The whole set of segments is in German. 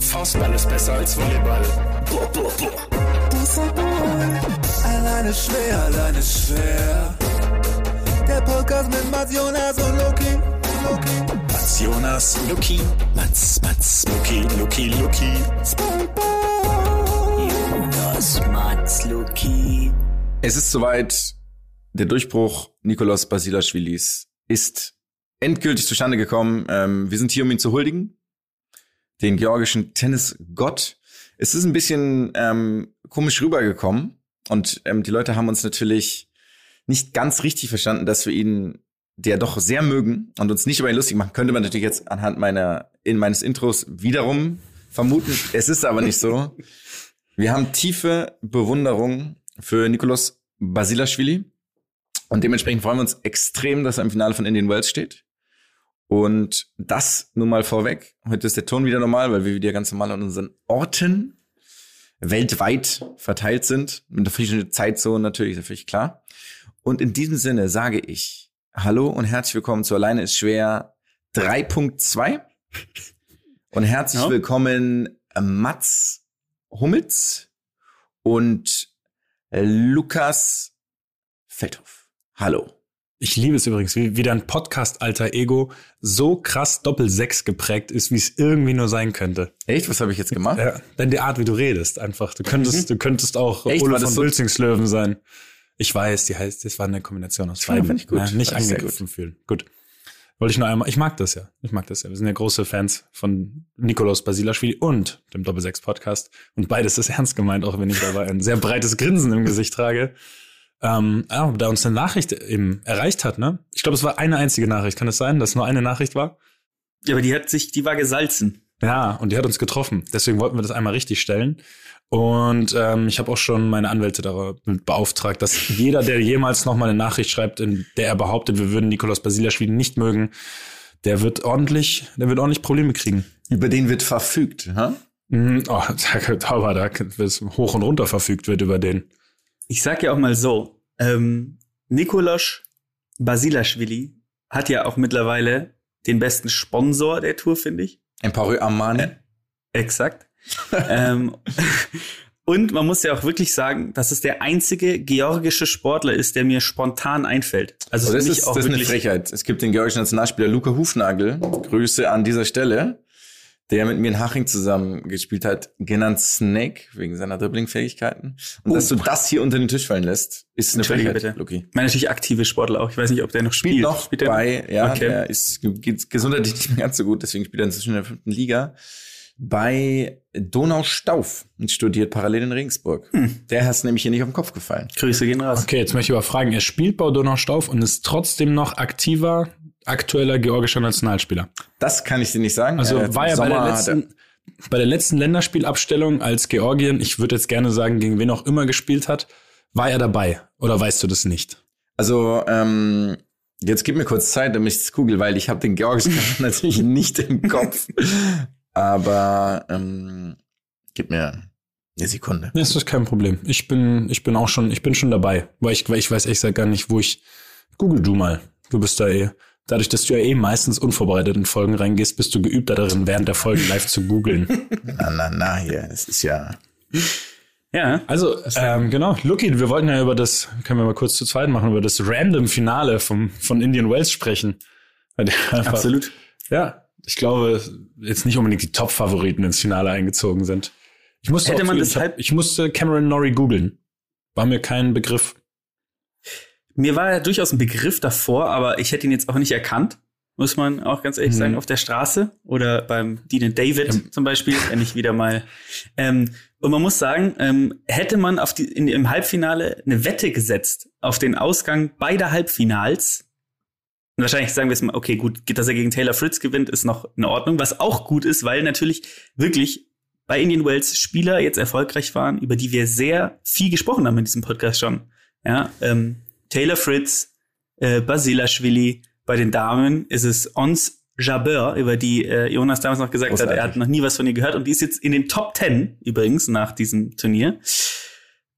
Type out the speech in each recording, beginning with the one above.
Faustball ist besser als Volleyball. Alleine schwer, alleine schwer. Der Podcast mit Mats Jonas und Loki. Loki. Mats Jonas, Luki, Mats, Mats, Luki, Luki, Luki. Jonas, Mats, Luki. Es ist soweit. Der Durchbruch Nikolaus Basilashvilis ist endgültig zustande gekommen. Ähm, wir sind hier, um ihn zu huldigen. Den georgischen Tennisgott. Es ist ein bisschen ähm, komisch rübergekommen. Und ähm, die Leute haben uns natürlich nicht ganz richtig verstanden, dass wir ihn der doch sehr mögen und uns nicht über ihn lustig machen, könnte man natürlich jetzt anhand meiner, in meines Intros wiederum vermuten. Es ist aber nicht so. Wir haben tiefe Bewunderung für Nikolaus Basilashvili. Und dementsprechend freuen wir uns extrem, dass er im Finale von Indian Wells steht. Und das nun mal vorweg. Heute ist der Ton wieder normal, weil wir wieder ganz normal an unseren Orten weltweit verteilt sind. Mit der verschiedenen Zeitzone natürlich, ist völlig klar. Und in diesem Sinne sage ich Hallo und herzlich willkommen zu Alleine ist schwer 3.2. Und herzlich ja. willkommen Mats Hummels und Lukas Feldhoff. Hallo. Ich liebe es übrigens, wie, wie dein Podcast-Alter Ego so krass Doppel-Sechs geprägt ist, wie es irgendwie nur sein könnte. Echt? Was habe ich jetzt gemacht? Ja, denn die Art, wie du redest, einfach. Du könntest, mhm. du könntest auch Echt? Ole von so sein. Ich weiß, die heißt, das war eine Kombination aus beiden. Finde ich gut. Ja, nicht angegriffen fühlen. Gut. Wollte ich nur einmal, ich mag das ja. Ich mag das ja. Wir sind ja große Fans von Nikolaus Basilashvili und dem Doppelsechs Podcast. Und beides ist ernst gemeint, auch wenn ich dabei ein sehr breites Grinsen im Gesicht trage. Ähm, ja, da uns eine Nachricht eben erreicht hat, ne? Ich glaube, es war eine einzige Nachricht. Kann es sein, dass nur eine Nachricht war? Ja, aber die hat sich, die war gesalzen. Ja, und die hat uns getroffen. Deswegen wollten wir das einmal richtig stellen. Und ähm, ich habe auch schon meine Anwälte damit beauftragt, dass jeder, der jemals noch mal eine Nachricht schreibt, in der er behauptet, wir würden Nikolaus Basilashvili nicht mögen, der wird ordentlich, der wird ordentlich Probleme kriegen. Über den wird verfügt, ha? Mm, oh, da, aber da wird hoch und runter verfügt wird über den. Ich sag ja auch mal so, ähm, Nikolaus Basilashvili hat ja auch mittlerweile den besten Sponsor der Tour, finde ich. Emporio Armani. Äh, exakt. ähm, und man muss ja auch wirklich sagen, dass es der einzige georgische Sportler ist, der mir spontan einfällt. Also oh, das, ist, das ist eine Frechheit. Es gibt den georgischen Nationalspieler Luca Hufnagel. Grüße an dieser Stelle der mit mir in Haching zusammen gespielt hat, genannt Snake, wegen seiner Dribbling-Fähigkeiten. Und uh. dass du das hier unter den Tisch fallen lässt, ist eine Frechheit, bitte. Luki. Ich meine natürlich aktive Sportler auch. Ich weiß nicht, ob der noch spielt. Spielt noch spielt bei, ja, okay. der ist, geht gesundheitlich nicht mehr ganz so gut, deswegen spielt er inzwischen in der fünften Liga bei Donaustauf und studiert parallel in Regensburg. Hm. Der hast nämlich hier nicht auf den Kopf gefallen. Grüße gehen raus. Okay, jetzt möchte ich aber fragen, er spielt bei Donaustauf und ist trotzdem noch aktiver, aktueller georgischer Nationalspieler. Das kann ich dir nicht sagen. Also äh, war er bei der letzten, bei der letzten Länderspielabstellung als Georgien, ich würde jetzt gerne sagen, gegen wen auch immer gespielt hat, war er dabei? Oder weißt du das nicht? Also, ähm, jetzt gib mir kurz Zeit, damit ich das google, weil ich habe den georgischen natürlich nicht im Kopf. Aber ähm, gib mir eine Sekunde. Das ist kein Problem. Ich bin, ich bin auch schon, ich bin schon dabei. Weil ich, weil ich weiß echt gar nicht, wo ich. Google du mal. Du bist da eh. Dadurch, dass du ja eh meistens unvorbereitet in Folgen reingehst, bist du geübt darin, während der Folgen live zu googeln. Na, na, na, hier. Es ist ja. Ja. Also, ähm, genau. Lucky, wir wollten ja über das, können wir mal kurz zu zweit machen, über das random Finale vom, von Indian Wells sprechen. Einfach, Absolut. Ja, ich glaube, jetzt nicht unbedingt die Top-Favoriten ins Finale eingezogen sind. Ich musste, Hätte man ich, hab, ich musste Cameron Norrie googeln. War mir kein Begriff. Mir war ja durchaus ein Begriff davor, aber ich hätte ihn jetzt auch nicht erkannt, muss man auch ganz ehrlich hm. sagen, auf der Straße oder beim Dean David ja. zum Beispiel, wenn ich wieder mal. Ähm, und man muss sagen, ähm, hätte man auf die, in, im Halbfinale eine Wette gesetzt auf den Ausgang beider Halbfinals, und wahrscheinlich sagen wir es mal, okay, gut, dass er gegen Taylor Fritz gewinnt, ist noch in Ordnung, was auch gut ist, weil natürlich wirklich bei Indian Wells Spieler jetzt erfolgreich waren, über die wir sehr viel gesprochen haben in diesem Podcast schon. Ja, ähm, Taylor Fritz, äh, Basilashvili, bei den Damen ist es Ons Jabeur, über die äh, Jonas damals noch gesagt Großartig. hat, er hat noch nie was von ihr gehört und die ist jetzt in den Top Ten übrigens nach diesem Turnier.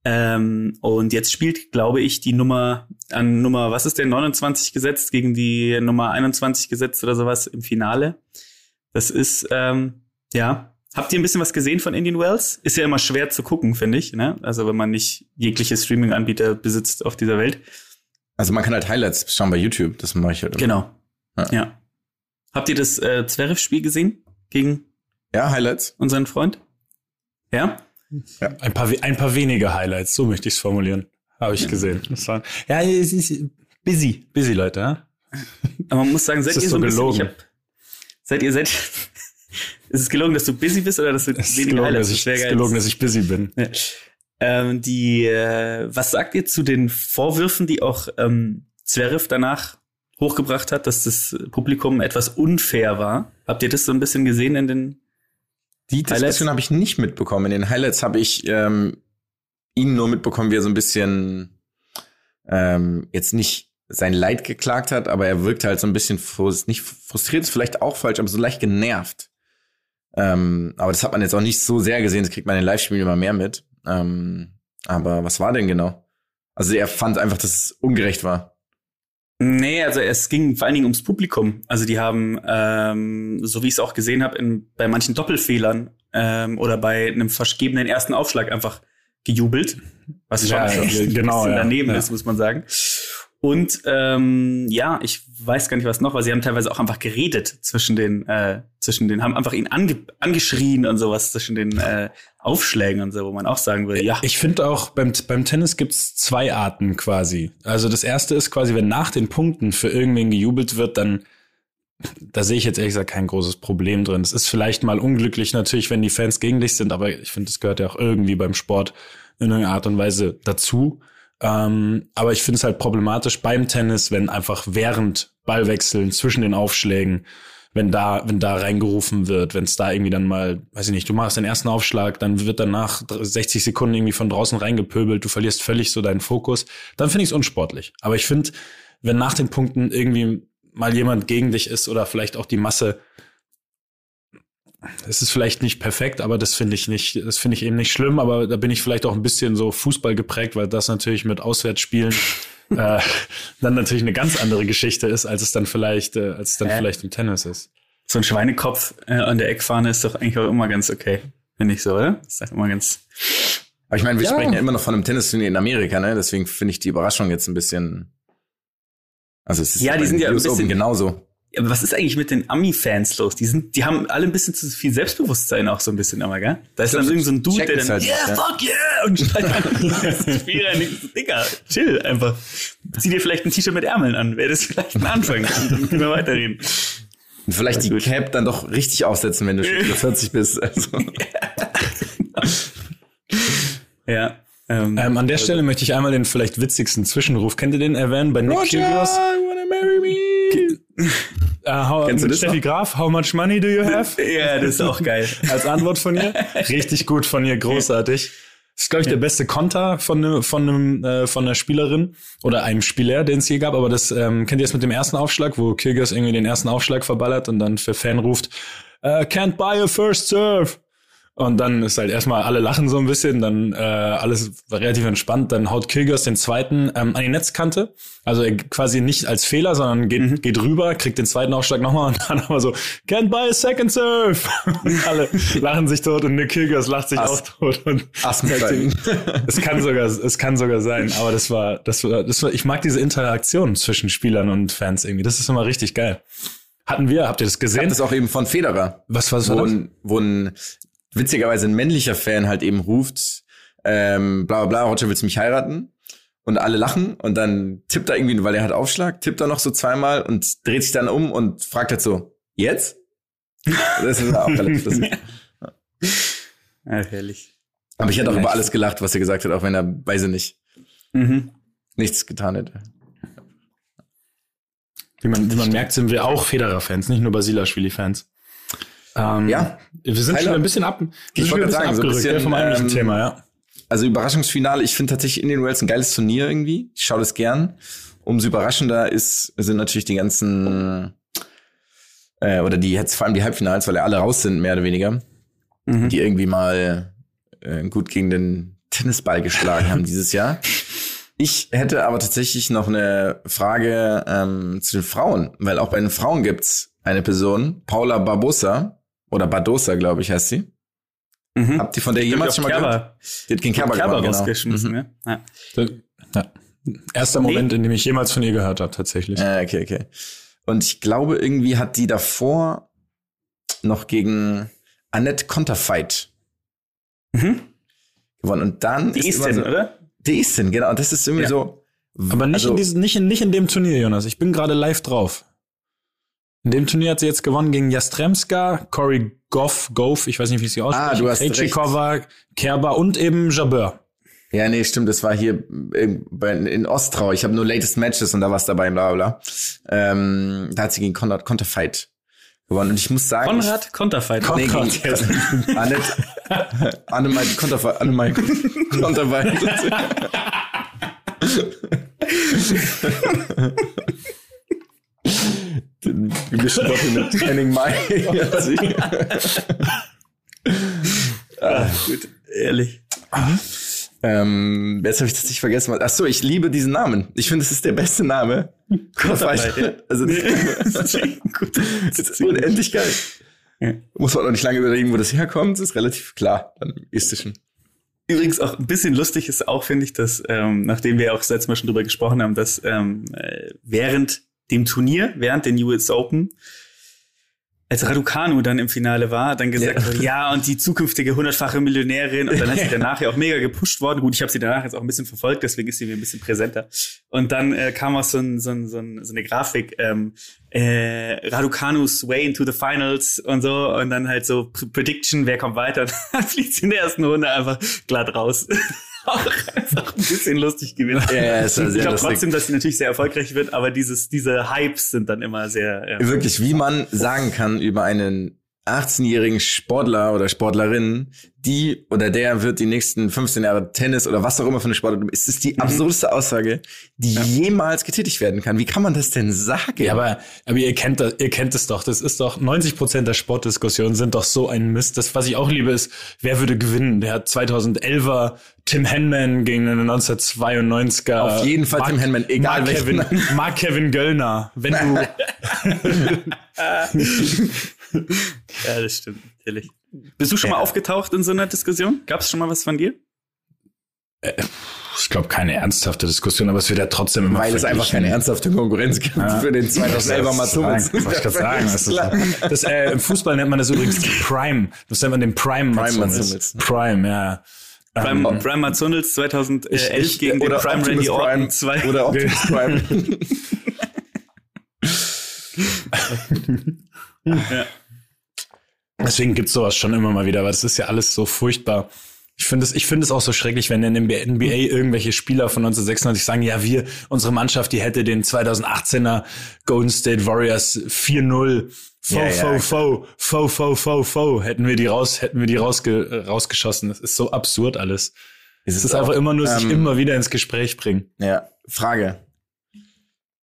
Ähm, und jetzt spielt, glaube ich, die Nummer an Nummer, was ist der, 29 gesetzt gegen die Nummer 21 gesetzt oder sowas im Finale. Das ist, ähm, ja. Habt ihr ein bisschen was gesehen von Indian Wells? Ist ja immer schwer zu gucken, finde ich. Ne? Also wenn man nicht jegliche Streaming-Anbieter besitzt auf dieser Welt. Also man kann halt Highlights schauen bei YouTube, das mache ich halt. Immer. Genau. Ja. Ja. Habt ihr das äh, Zverev-Spiel gesehen gegen Ja, Highlights. unseren Freund? Ja? Ein paar, ein paar wenige Highlights, so möchte ich es formulieren. Habe ich gesehen. Das war, ja, es ist busy, busy Leute, ja? Aber man muss sagen, seid ihr so so ein bisschen, hab, seid ihr, seid, ist es gelogen, dass du busy bist oder dass du Es ist weniger gelogen, Highlights dass ich, es ist gelogen, dass ich busy bin. Ja. Ähm, die, äh, was sagt ihr zu den Vorwürfen, die auch ähm, Zverev danach hochgebracht hat, dass das Publikum etwas unfair war? Habt ihr das so ein bisschen gesehen in den? Die Highlights? Diskussion habe ich nicht mitbekommen. In den Highlights habe ich ähm, ihn nur mitbekommen, wie er so ein bisschen ähm, jetzt nicht sein Leid geklagt hat, aber er wirkte halt so ein bisschen frust nicht frustriert, ist vielleicht auch falsch, aber so leicht genervt. Ähm, aber das hat man jetzt auch nicht so sehr gesehen, das kriegt man in den Live-Spielen immer mehr mit. Ähm, aber was war denn genau? Also er fand einfach, dass es ungerecht war. Nee, also es ging vor allen Dingen ums Publikum. Also die haben, ähm, so wie ich es auch gesehen habe, bei manchen Doppelfehlern ähm, oder bei einem vergebenen ersten Aufschlag einfach gejubelt. Was schon Ja, genau, bisschen ja. daneben Ja. ist, muss man sagen. Und ähm, ja, ich weiß gar nicht was noch, weil sie haben teilweise auch einfach geredet zwischen den, äh, zwischen den, haben einfach ihn ange angeschrien und sowas zwischen den äh, Aufschlägen und so, wo man auch sagen würde, ja, Ich finde auch, beim, beim Tennis gibt's zwei Arten quasi. Also das erste ist quasi, wenn nach den Punkten für irgendwen gejubelt wird, dann da sehe ich jetzt ehrlich gesagt kein großes Problem drin. Es ist vielleicht mal unglücklich natürlich, wenn die Fans gegen dich sind, aber ich finde, das gehört ja auch irgendwie beim Sport in irgendeiner Art und Weise dazu. Ähm, aber ich finde es halt problematisch beim Tennis, wenn einfach während Ballwechseln zwischen den Aufschlägen, wenn da, wenn da reingerufen wird, wenn es da irgendwie dann mal, weiß ich nicht, du machst den ersten Aufschlag, dann wird danach 60 Sekunden irgendwie von draußen reingepöbelt, du verlierst völlig so deinen Fokus, dann finde ich es unsportlich. Aber ich finde, wenn nach den Punkten irgendwie mal jemand gegen dich ist oder vielleicht auch die Masse, es ist vielleicht nicht perfekt, aber das finde ich nicht, das finde ich eben nicht schlimm, aber da bin ich vielleicht auch ein bisschen so Fußball geprägt, weil das natürlich mit Auswärtsspielen äh, dann natürlich eine ganz andere Geschichte ist, als es dann vielleicht, äh, als es dann Hä? vielleicht im Tennis ist. so ein Schweinekopf äh, an der Eckfahne ist doch eigentlich auch immer ganz okay. Finde ich so, oder? Ist doch immer ganz. Aber ich meine, wir Ja. sprechen ja immer noch von einem Tennisturnier in Amerika, ne? Deswegen finde ich die Überraschung jetzt ein bisschen. Also es ist Ja, die sind ja ein US Open bisschen- genauso. Aber was ist eigentlich mit den Ami-Fans los? Die sind, die haben alle ein bisschen zu viel Selbstbewusstsein auch so ein bisschen immer, gell? Da ist glaub, dann irgend so ein Dude, der dann, halt yeah, nicht, ja. fuck yeah, und steigt an das Spiel rein. Ich so, Digga, chill einfach. Zieh dir vielleicht ein T-Shirt mit Ärmeln an, wäre das vielleicht ein Anfang. Und dann können wir weiterreden. Und vielleicht die gut. Cap dann doch richtig aufsetzen, wenn du schon über 40 bist. Also. Ja. Ähm, Ähm, an der Stelle möchte ich einmal den vielleicht witzigsten Zwischenruf. Kennt ihr den erwähnen bei Nick Kyrgios? wanna marry me. Äh, how, Kennst du das Steffi noch? Graf, how much money do you have? ja, das ist auch geil. Als Antwort von ihr. Richtig gut von ihr, großartig. Das ist, glaube ich, der beste Konter von, ne, von, einem, äh, von einer Spielerin oder einem Spieler, den es je gab. Aber das ähm, kennt ihr das mit dem ersten Aufschlag, wo Kyrgios irgendwie den ersten Aufschlag verballert und dann für Fan ruft, äh, can't buy a first serve. Und dann ist halt erstmal alle lachen so ein bisschen, dann äh, alles relativ entspannt. Dann haut Kyrgios den zweiten ähm, an die Netzkante. Also er quasi nicht als Fehler, sondern geht, geht rüber, kriegt den zweiten Aufschlag nochmal und dann aber so, can't buy a second serve. Und alle lachen sich tot und Nick Kyrgios lacht sich Ass. auch tot. Und es kann sogar, es kann sogar sein. Aber das war, das war, das war, ich mag diese Interaktion zwischen Spielern und Fans irgendwie. Das ist immer richtig geil. Hatten wir, habt ihr das Ich hab gesehen? das auch eben von Federer. was, wo war das? ein, wo ein witzigerweise ein männlicher Fan halt eben ruft, ähm, bla bla bla, Roger willst du mich heiraten? Und alle lachen und dann tippt er irgendwie, weil er hat Aufschlag, tippt er noch so zweimal und dreht sich dann um und fragt halt so, jetzt? Das ist auch relativ lustig. Ja, herrlich. Aber ich hätte auch über alles gelacht, was er gesagt hat, auch wenn er, weiß ich nicht, Mhm. nichts getan hätte. Wie man, wie man merkt, sind wir auch Federer-Fans, nicht nur Basilashvili-Fans. Ähm, Ja. Wir sind Tyler, schon ein bisschen ab, ich schon wollte ein bisschen sagen, so ein bisschen, vom eigentlichen ähm, Thema, ja. Also Überraschungsfinale, ich finde tatsächlich Indian Wells ein geiles Turnier irgendwie. Ich schaue das gern. Umso überraschender ist, sind natürlich die ganzen äh, oder die jetzt vor allem die Halbfinals, weil ja alle raus sind, mehr oder weniger, Mhm. die irgendwie mal äh, gut gegen den Tennisball geschlagen haben dieses Jahr. Ich hätte aber tatsächlich noch eine Frage ähm, zu den Frauen, weil auch bei den Frauen gibt's eine Person, Paula Barbosa, oder Bardosa, glaube ich, heißt sie. Mhm. Habt ihr von der jemals schon mal gehört? Die hat gegen Kerber, Kerber gewonnen, genau. rausgeschmissen, Mhm. ja. ja. Ja. Erster Moment, in dem ich jemals von ihr gehört habe, tatsächlich. Ja, okay, okay. Und ich glaube, irgendwie hat die davor noch gegen Annette Konterfeit Mhm. gewonnen. Und dann Die ist ist immer denn, so, oder? Die Eastin, genau. Und das ist irgendwie Ja. so. Aber nicht, also, in diesem, nicht, in, nicht in dem Turnier, Jonas. Ich bin gerade live drauf. In dem Turnier hat sie jetzt gewonnen gegen Jastremska, Cory Goff, Goff, ich weiß nicht, wie sie ausspricht, Ah, du hast Krejcikova, Kerber und eben Jabeur. Ja, nee, stimmt. Das war hier in, Ostrau. Ich habe nur Latest Matches und da war's dabei, bla bla. bla. Ähm, da hat sie gegen Konrad Konterfeit gewonnen. Und ich muss sagen, Konrad Konterfeit. Nee, Konrad, gegen Annette, Annemai Konterfeit, Annemai Konterfeit. Den gemischten Doppel mit Henning Mai. Ah, gut, ehrlich. ähm, jetzt habe ich das nicht vergessen. Ach so, ich liebe diesen Namen. Ich finde, es ist der beste Name. Ja. Also, das, ist unendlich geil. Ja. Muss man auch nicht lange überlegen, wo das herkommt. Das ist relativ klar. Dann ist es schon. Übrigens auch ein bisschen lustig ist auch, finde ich, dass, ähm, nachdem wir auch das letzte Mal schon drüber gesprochen haben, dass ähm, äh, während dem Turnier, während den US Open, als Raducanu dann im Finale war, dann gesagt Ja. ja, und die zukünftige hundertfache Millionärin, und dann hat sie danach ja auch mega gepusht worden. Gut, ich habe sie danach jetzt auch ein bisschen verfolgt, deswegen ist sie mir ein bisschen präsenter. Und dann äh, kam auch so, ein, so, ein, so, ein, so eine Grafik, ähm, äh, Raducanu's way into the finals und so, und dann halt so Pr Prediction, wer kommt weiter, dann fliegt sie in der ersten Runde einfach glatt raus. Auch einfach ein bisschen lustig gewesen. Ja, ja, ja ich glaube trotzdem, dass sie natürlich sehr erfolgreich wird, aber dieses, diese Hypes sind dann immer sehr. ähm, Wirklich, wie man sagen kann über einen 18-jährigen Sportler oder Sportlerin, die oder der wird die nächsten 15 Jahre Tennis oder was auch immer für eine Sportart, es ist die absurdeste Aussage, die jemals getätigt werden kann. Wie kann man das denn sagen? Ja, aber, aber ihr kennt das, ihr kennt es doch. Das ist doch, 90 Prozent der Sportdiskussionen sind doch so ein Mist. Das, was ich auch liebe, ist, wer würde gewinnen? Der hat 2011er Tim Henman gegen einen 1992er. Auf jeden Fall Tim Henman, egal Mark welchen. Kevin, Mark Kevin Göllner. Wenn du, ja, das stimmt, natürlich. Bist du schon mal aufgetaucht in so einer Diskussion? Gab es schon mal was von dir? ich glaube, keine ernsthafte Diskussion, aber es wird ja trotzdem immer Weil es einfach keine ernsthafte Konkurrenz gibt für den 2011er Mats Hummels. Wollte ich gerade sagen. Das ist, das, äh, Im Fußball nennt man das übrigens Prime. Das nennt man den Prime Hummels. Hummels. Prime, ja. Prime, Ähm, Prime Mats Hummels 2011 Ich- ich- gegen den oder Prime Optimus Randy Orton Prime 2. Oder Optimus Prime. Deswegen gibt's sowas schon immer mal wieder, weil das ist ja alles so furchtbar. Ich finde es, ich finde es auch so schrecklich, wenn in der NBA irgendwelche Spieler von 1996 sagen, ja, wir, unsere Mannschaft, die hätte den 2018er Golden State Warriors 4-0 Fo, Ja, ja, fo, fo, fo, fo, fo, fo, hätten wir die raus, hätten wir die rausge, rausgeschossen. Das ist so absurd alles. Ist Es ist einfach immer nur sich ähm, immer wieder ins Gespräch bringen. Ja, Frage.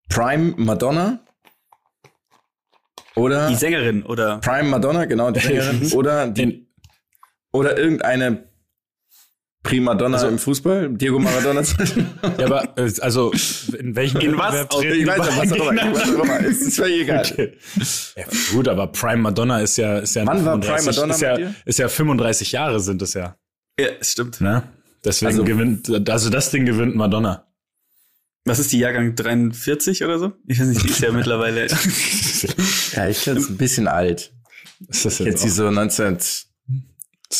Prime Madonna? Oder Die Sängerin oder Prime Madonna, genau, die Sängerin. oder, die, oder irgendeine Primadonna im Fußball? Diego Maradona? ja, aber, äh, also, in welchen In was? Treten ich weiß nicht, was auch immer. auch immer. Es ist völlig egal. Okay. Ja, gut, aber Prime Madonna ist ja, ist ja, Wann war 35 Prime Madonna ist ja, ist ja 35 Jahre sind es ja, Ja, stimmt. ne? Deswegen Also- gewinnt, also das Ding gewinnt Madonna. Was ist die Jahrgang 43 oder so? Ich weiß nicht, die ist ja mittlerweile. Ja, ich finde es ein bisschen alt. Ist das Jetzt jetzt sie auch, so 19, ist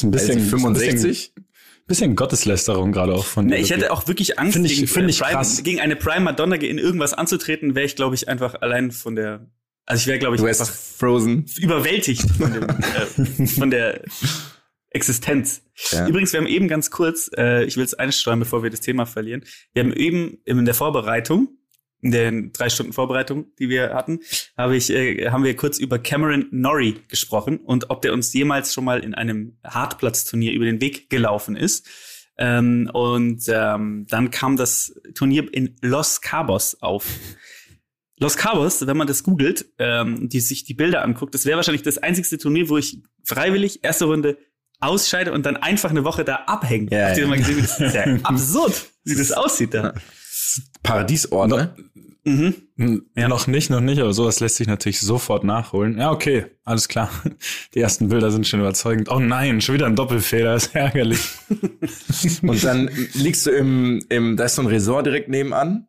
ein bisschen, ich, 65? Bisschen, bisschen Gotteslästerung gerade auch von Ne, dir. ich hätte auch wirklich Angst, Find ich- gegen, find ich Prime, krass. gegen eine Prime Madonna in irgendwas anzutreten, wäre ich, glaube ich, einfach allein von der. Also ich wäre, glaube ich, Du einfach Frozen. überwältigt von, dem, äh, von der Existenz. Ja. Übrigens, wir haben eben ganz kurz, äh, ich will es einstreuen, bevor wir das Thema verlieren. Wir haben eben in der Vorbereitung, in den drei Stunden Vorbereitung, die wir hatten, habe ich, äh, haben wir kurz über Cameron Norrie gesprochen und ob der uns jemals schon mal in einem Hartplatzturnier über den Weg gelaufen ist. Ähm, und ähm, dann kam das Turnier in Los Cabos auf. Los Cabos, wenn man das googelt, ähm, die sich die Bilder anguckt, das wäre wahrscheinlich das einzigste Turnier, wo ich freiwillig erste Runde ausscheide und dann einfach eine Woche da abhängen. Ja, Habt ihr ja. mal gesehen, wie das ist ja absurd, wie das aussieht da. Paradiesort, ne? Mhm. Hm, Ja, noch nicht, noch nicht, aber sowas lässt sich natürlich sofort nachholen. Ja, okay, alles klar. Die ersten Bilder sind schon überzeugend. Oh nein, schon wieder ein Doppelfehler, ist ärgerlich. Und dann liegst du im, im, da ist so ein Resort direkt nebenan.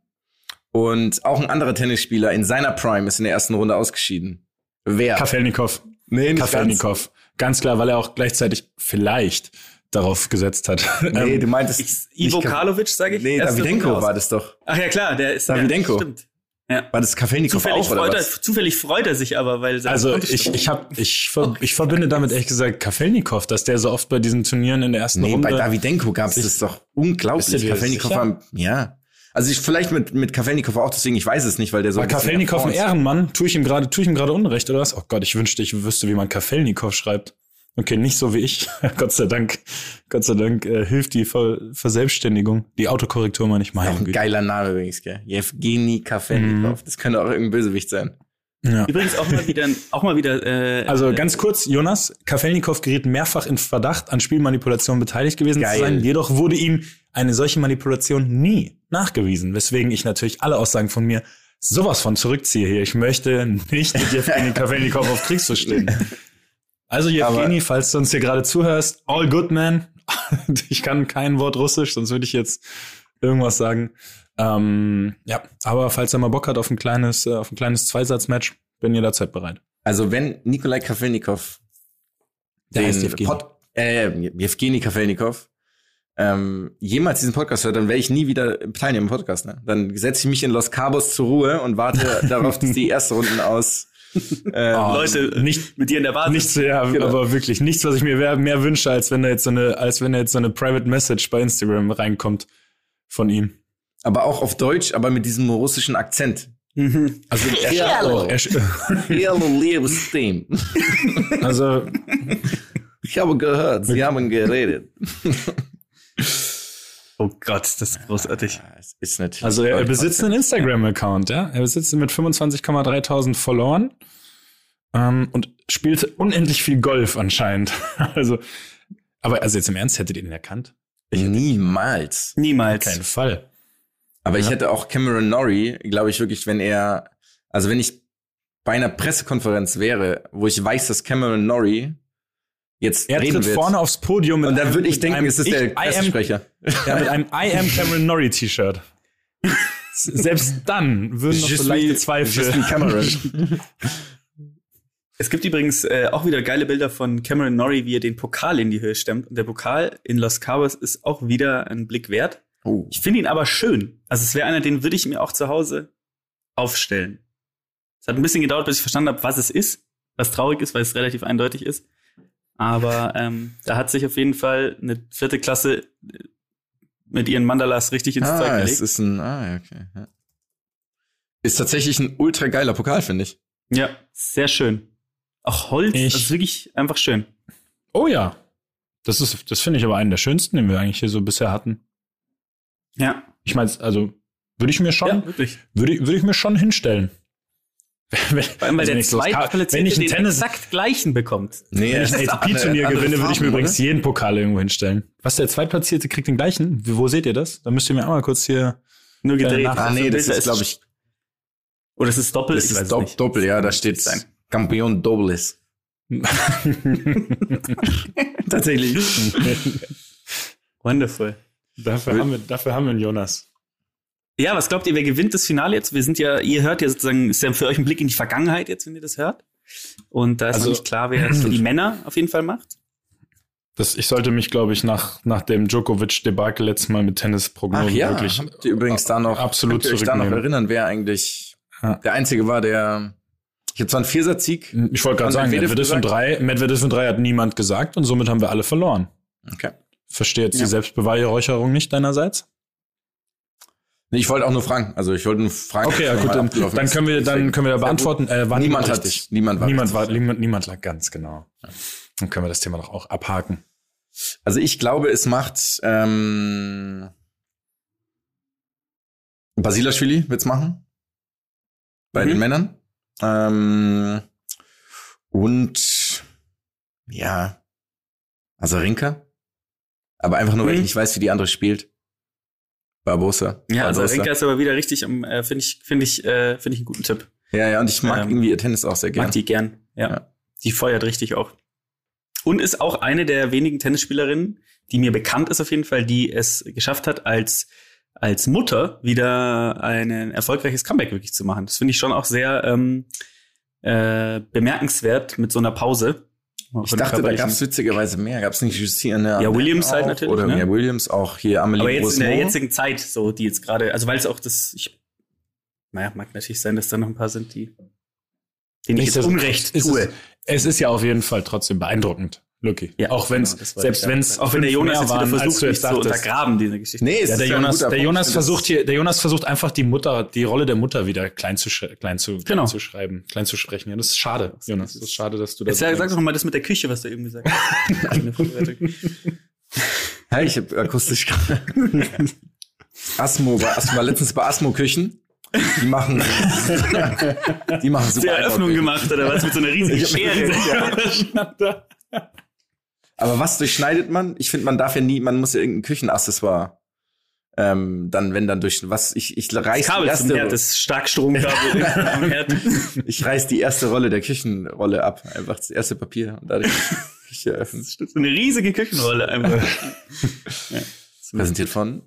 Und auch ein anderer Tennisspieler in seiner Prime ist in der ersten Runde ausgeschieden. Wer? Kafelnikov. Nee, nicht ganz. Kafelnikov. Ganz klar, weil er auch gleichzeitig vielleicht darauf gesetzt hat. Nee, Ähm, du meintest. Ich, Ivo Karlovic, sage ich. Nee, Davidenko war das doch. Ach ja, klar, der ist Davidenko. Ja, stimmt. Ja. War das Kafelnikov Zufällig, auch, oder freut er, was? zufällig freut er sich aber, weil also ich, ich hab, ich, ver, ich verbinde damit ehrlich gesagt Kafelnikov, dass der so oft bei diesen Turnieren in der ersten Nee, Runde. bei Davidenko gab es das doch unglaublich. Kafelnikov war, ja. Also ich vielleicht mit, mit Kafelnikov auch, deswegen, ich weiß es nicht, weil der so War ein bisschen Kafelnikov ein. Ehrenmann? Tue ich ihm gerade, tue ich ihm gerade Unrecht oder was? Oh Gott, ich wünschte, ich wüsste, wie man Kafelnikov schreibt. Okay, nicht so wie ich. Gott sei Dank, Gott sei Dank äh, hilft die Ver Verselbstständigung, die Autokorrektur meine ich Güte. geiler Name übrigens, gell? Jewgeni Kafelnikov. Das könnte auch irgendein Bösewicht sein. Ja. Übrigens auch mal wieder, auch mal wieder. Äh, Also ganz kurz, Jonas, Kafelnikov geriet mehrfach in Verdacht, an Spielmanipulation beteiligt gewesen Geil. zu sein. Jedoch wurde ihm eine solche Manipulation nie nachgewiesen, weswegen ich natürlich alle Aussagen von mir sowas von zurückziehe hier. Ich möchte nicht mit Jewgeni Kafelnikov auf Kriegsfuß stehen. Also Jewgeni, falls du uns hier gerade zuhörst, all good man. ich kann kein Wort Russisch, sonst würde ich jetzt irgendwas sagen. Ähm, ja, aber falls er mal Bock hat auf ein kleines, äh, auf ein kleines Zweisatzmatch, bin jederzeit bereit. Also wenn Nikolai Kafelnikov Der heißt den. Pod, äh, Jewgeni Kafelnikov ähm, jemals diesen Podcast hört, dann werde ich nie wieder teilnehmen im Podcast. Ne? Dann setze ich mich in Los Cabos zur Ruhe und warte darauf, dass die erste Runden aus ähm, Leute nicht- mit dir in der Basis. Nichts, ja, Genau. aber wirklich nichts, was ich mir mehr, mehr wünsche, als wenn da jetzt so eine, als wenn da jetzt so eine Private Message bei Instagram reinkommt von ihm. aber auch auf Deutsch, aber mit diesem russischen Akzent. Mhm. Also er schreibt auch, er, sch- Hallo, liebes Team. also Ich habe gehört, Sie haben geredet. Oh Gott, das ist großartig. Es ist natürlich. Also er, er besitzt einen Instagram-Account, ja. Er besitzt ihn mit 25,3000 Followern ähm, und spielt unendlich viel Golf anscheinend. also, aber also jetzt im Ernst, hättet ihr ihn erkannt? Niemals. Niemals. Kein Fall. Aber ich Ja. hätte auch Cameron Norrie, glaube ich wirklich, wenn er, also wenn ich bei einer Pressekonferenz wäre, wo ich weiß, dass Cameron Norrie jetzt Er tritt vorne aufs Podium mit und dann würde ich denken, einem es ist der Pressesprecher. ja, mit einem I am Cameron Norrie T-Shirt. Selbst dann würden noch so leichte Zweifel. Cameron. Es gibt übrigens äh, auch wieder geile Bilder von Cameron Norrie, wie er den Pokal in die Höhe stemmt. Und der Pokal in Los Cabos ist auch wieder ein Blick wert. Oh. Ich finde ihn aber schön. Also es wäre einer, den würde ich mir auch zu Hause aufstellen. Es hat ein bisschen gedauert, bis ich verstanden habe, was es ist. Was traurig ist, weil es relativ eindeutig ist. Aber ähm, da hat sich auf jeden Fall eine vierte Klasse äh, mit ihren Mandalas richtig ins Zeug Ah, gelegt. es ist ein, ah, ja, okay. Ja. Ist tatsächlich ein ultra geiler Pokal, finde ich. ja, sehr schön. Auch Holz, Ich- das ist wirklich einfach schön. Oh ja. Das ist, das finde ich aber einen der schönsten, den wir eigentlich hier so bisher hatten. Ja, Ich meine, also würde ich mir schon, ja würde, ich- würde ich mir schon hinstellen. Wenn, weil also wenn der ich so- wenn Zweitplatzierte ich ein den Tennis, exakt gleichen bekommt. Nee, wenn ich ein ATP-Turnier gewinne, würde ich mir übrigens jeden Pokal irgendwo hinstellen. Was der Zweitplatzierte kriegt den gleichen? Wo seht ihr das? Da müsst ihr mir einmal kurz hier. Nur gedreht. Nach- Ah, nee, das Bilder ist, glaube ich, Oder es ist doppelt. das ist nicht. Doppel, ja, da steht Sein. Campeon Dobles. Tatsächlich. Wonderful. dafür, haben wir, dafür haben wir einen Jonas. Ja, was glaubt ihr, wer gewinnt das Finale jetzt? Wir sind ja, ihr hört ja sozusagen, ist ja für euch ein Blick in die Vergangenheit jetzt, wenn ihr das hört. Und da ist Also- noch nicht klar, wer für die Männer auf jeden Fall macht. Das, ich sollte mich, glaube ich, nach, nach dem Djokovic-Debakel letztes Mal mit Tennisprognosen Ach ja, wirklich habt ihr übrigens da noch, absolut könnt ihr euch da noch erinnern, wer eigentlich Ja. der Einzige war, der, ich habe zwar einen Viersatzsieg. Ich wollte gerade sagen, Medvedev Medvedev gesagt? drei, Medvedev in drei hat niemand gesagt und somit haben wir alle verloren. Okay. Verstehe jetzt Ja. die Selbstbeweihräucherung nicht deinerseits? Ich wollte auch nur fragen. Also ich wollte nur fragen. Okay, ja gut, dann, dann können wir, dann können wir da beantworten. Äh, war Niemand hat richtig. dich. Niemand war Niemand richtig. war, niemand, niemand lag ganz genau. Dann können wir das Thema doch auch abhaken. Also ich glaube, es macht ähm, Basilashvili wird's machen. Bei Mhm. den Männern. Ähm, und ja, also Rinka. Aber einfach nur, weil ich Mhm. nicht weiß, wie die andere spielt. Barbosa. Ja, also Barbosa. Renka ist aber wieder richtig äh, finde ich, finde ich, äh, finde ich einen guten Tipp. Ja, ja, und ich mag Ähm, irgendwie ihr Tennis auch sehr Mag gerne. die gern. Ja. Ja. Die feuert richtig auch. Und ist auch eine der wenigen Tennisspielerinnen, die mir bekannt ist auf jeden Fall, die es geschafft hat, als, als Mutter wieder ein erfolgreiches Comeback wirklich zu machen. Das finde ich schon auch sehr ähm, äh, bemerkenswert mit so einer Pause. Ich dachte, da gab es witzigerweise mehr. Gab es nicht Justine? Ja, Williams halt auch, natürlich, Oder ne? ja, Williams auch hier Amelie Aber jetzt in der jetzigen Zeit, so die jetzt gerade, also weil es auch das, ich, naja, mag natürlich sein, dass da noch ein paar sind, die denen ich jetzt Unrecht ist tue. Es, es ist ja auf jeden Fall trotzdem beaendruckend, Lucky. Ja, auch wenn genau, das selbst wenn es auch wenn der Jonas jetzt wieder versucht, mich zu untergraben, diese Geschichte. Nee, es Ja, ist der Jonas, der Punkt. Jonas Das- versucht hier, der Jonas versucht einfach die Mutter, die Rolle der Mutter wieder klein zu, klein zu, Genau. klein zu schreiben, klein zu sprechen. Ja, das ist schade, Jonas. Das ist schade, dass du das. Jetzt sag, sag doch mal das mit der Küche, was du eben gesagt hast. Ja, ich habe akustisch gerade. Asmo, war, Asmo war letztens bei Asmo Küchen. Die machen, die machen super Die Eröffnung gemacht oder was mit so einer riesigen Schere. Aber was durchschneidet man? Ich finde, man darf ja nie, man muss ja irgendein Küchenaccessoire. Ähm, dann, wenn dann durch was, ich, ich reiß die Kabel zum erste, Herd, das Starkstromkabel am Herd. ich reiß die erste Rolle der Küchenrolle ab. Einfach das erste Papier und dadurch die Küche öffnen. So eine riesige Küchenrolle einfach. ja. Präsentiert von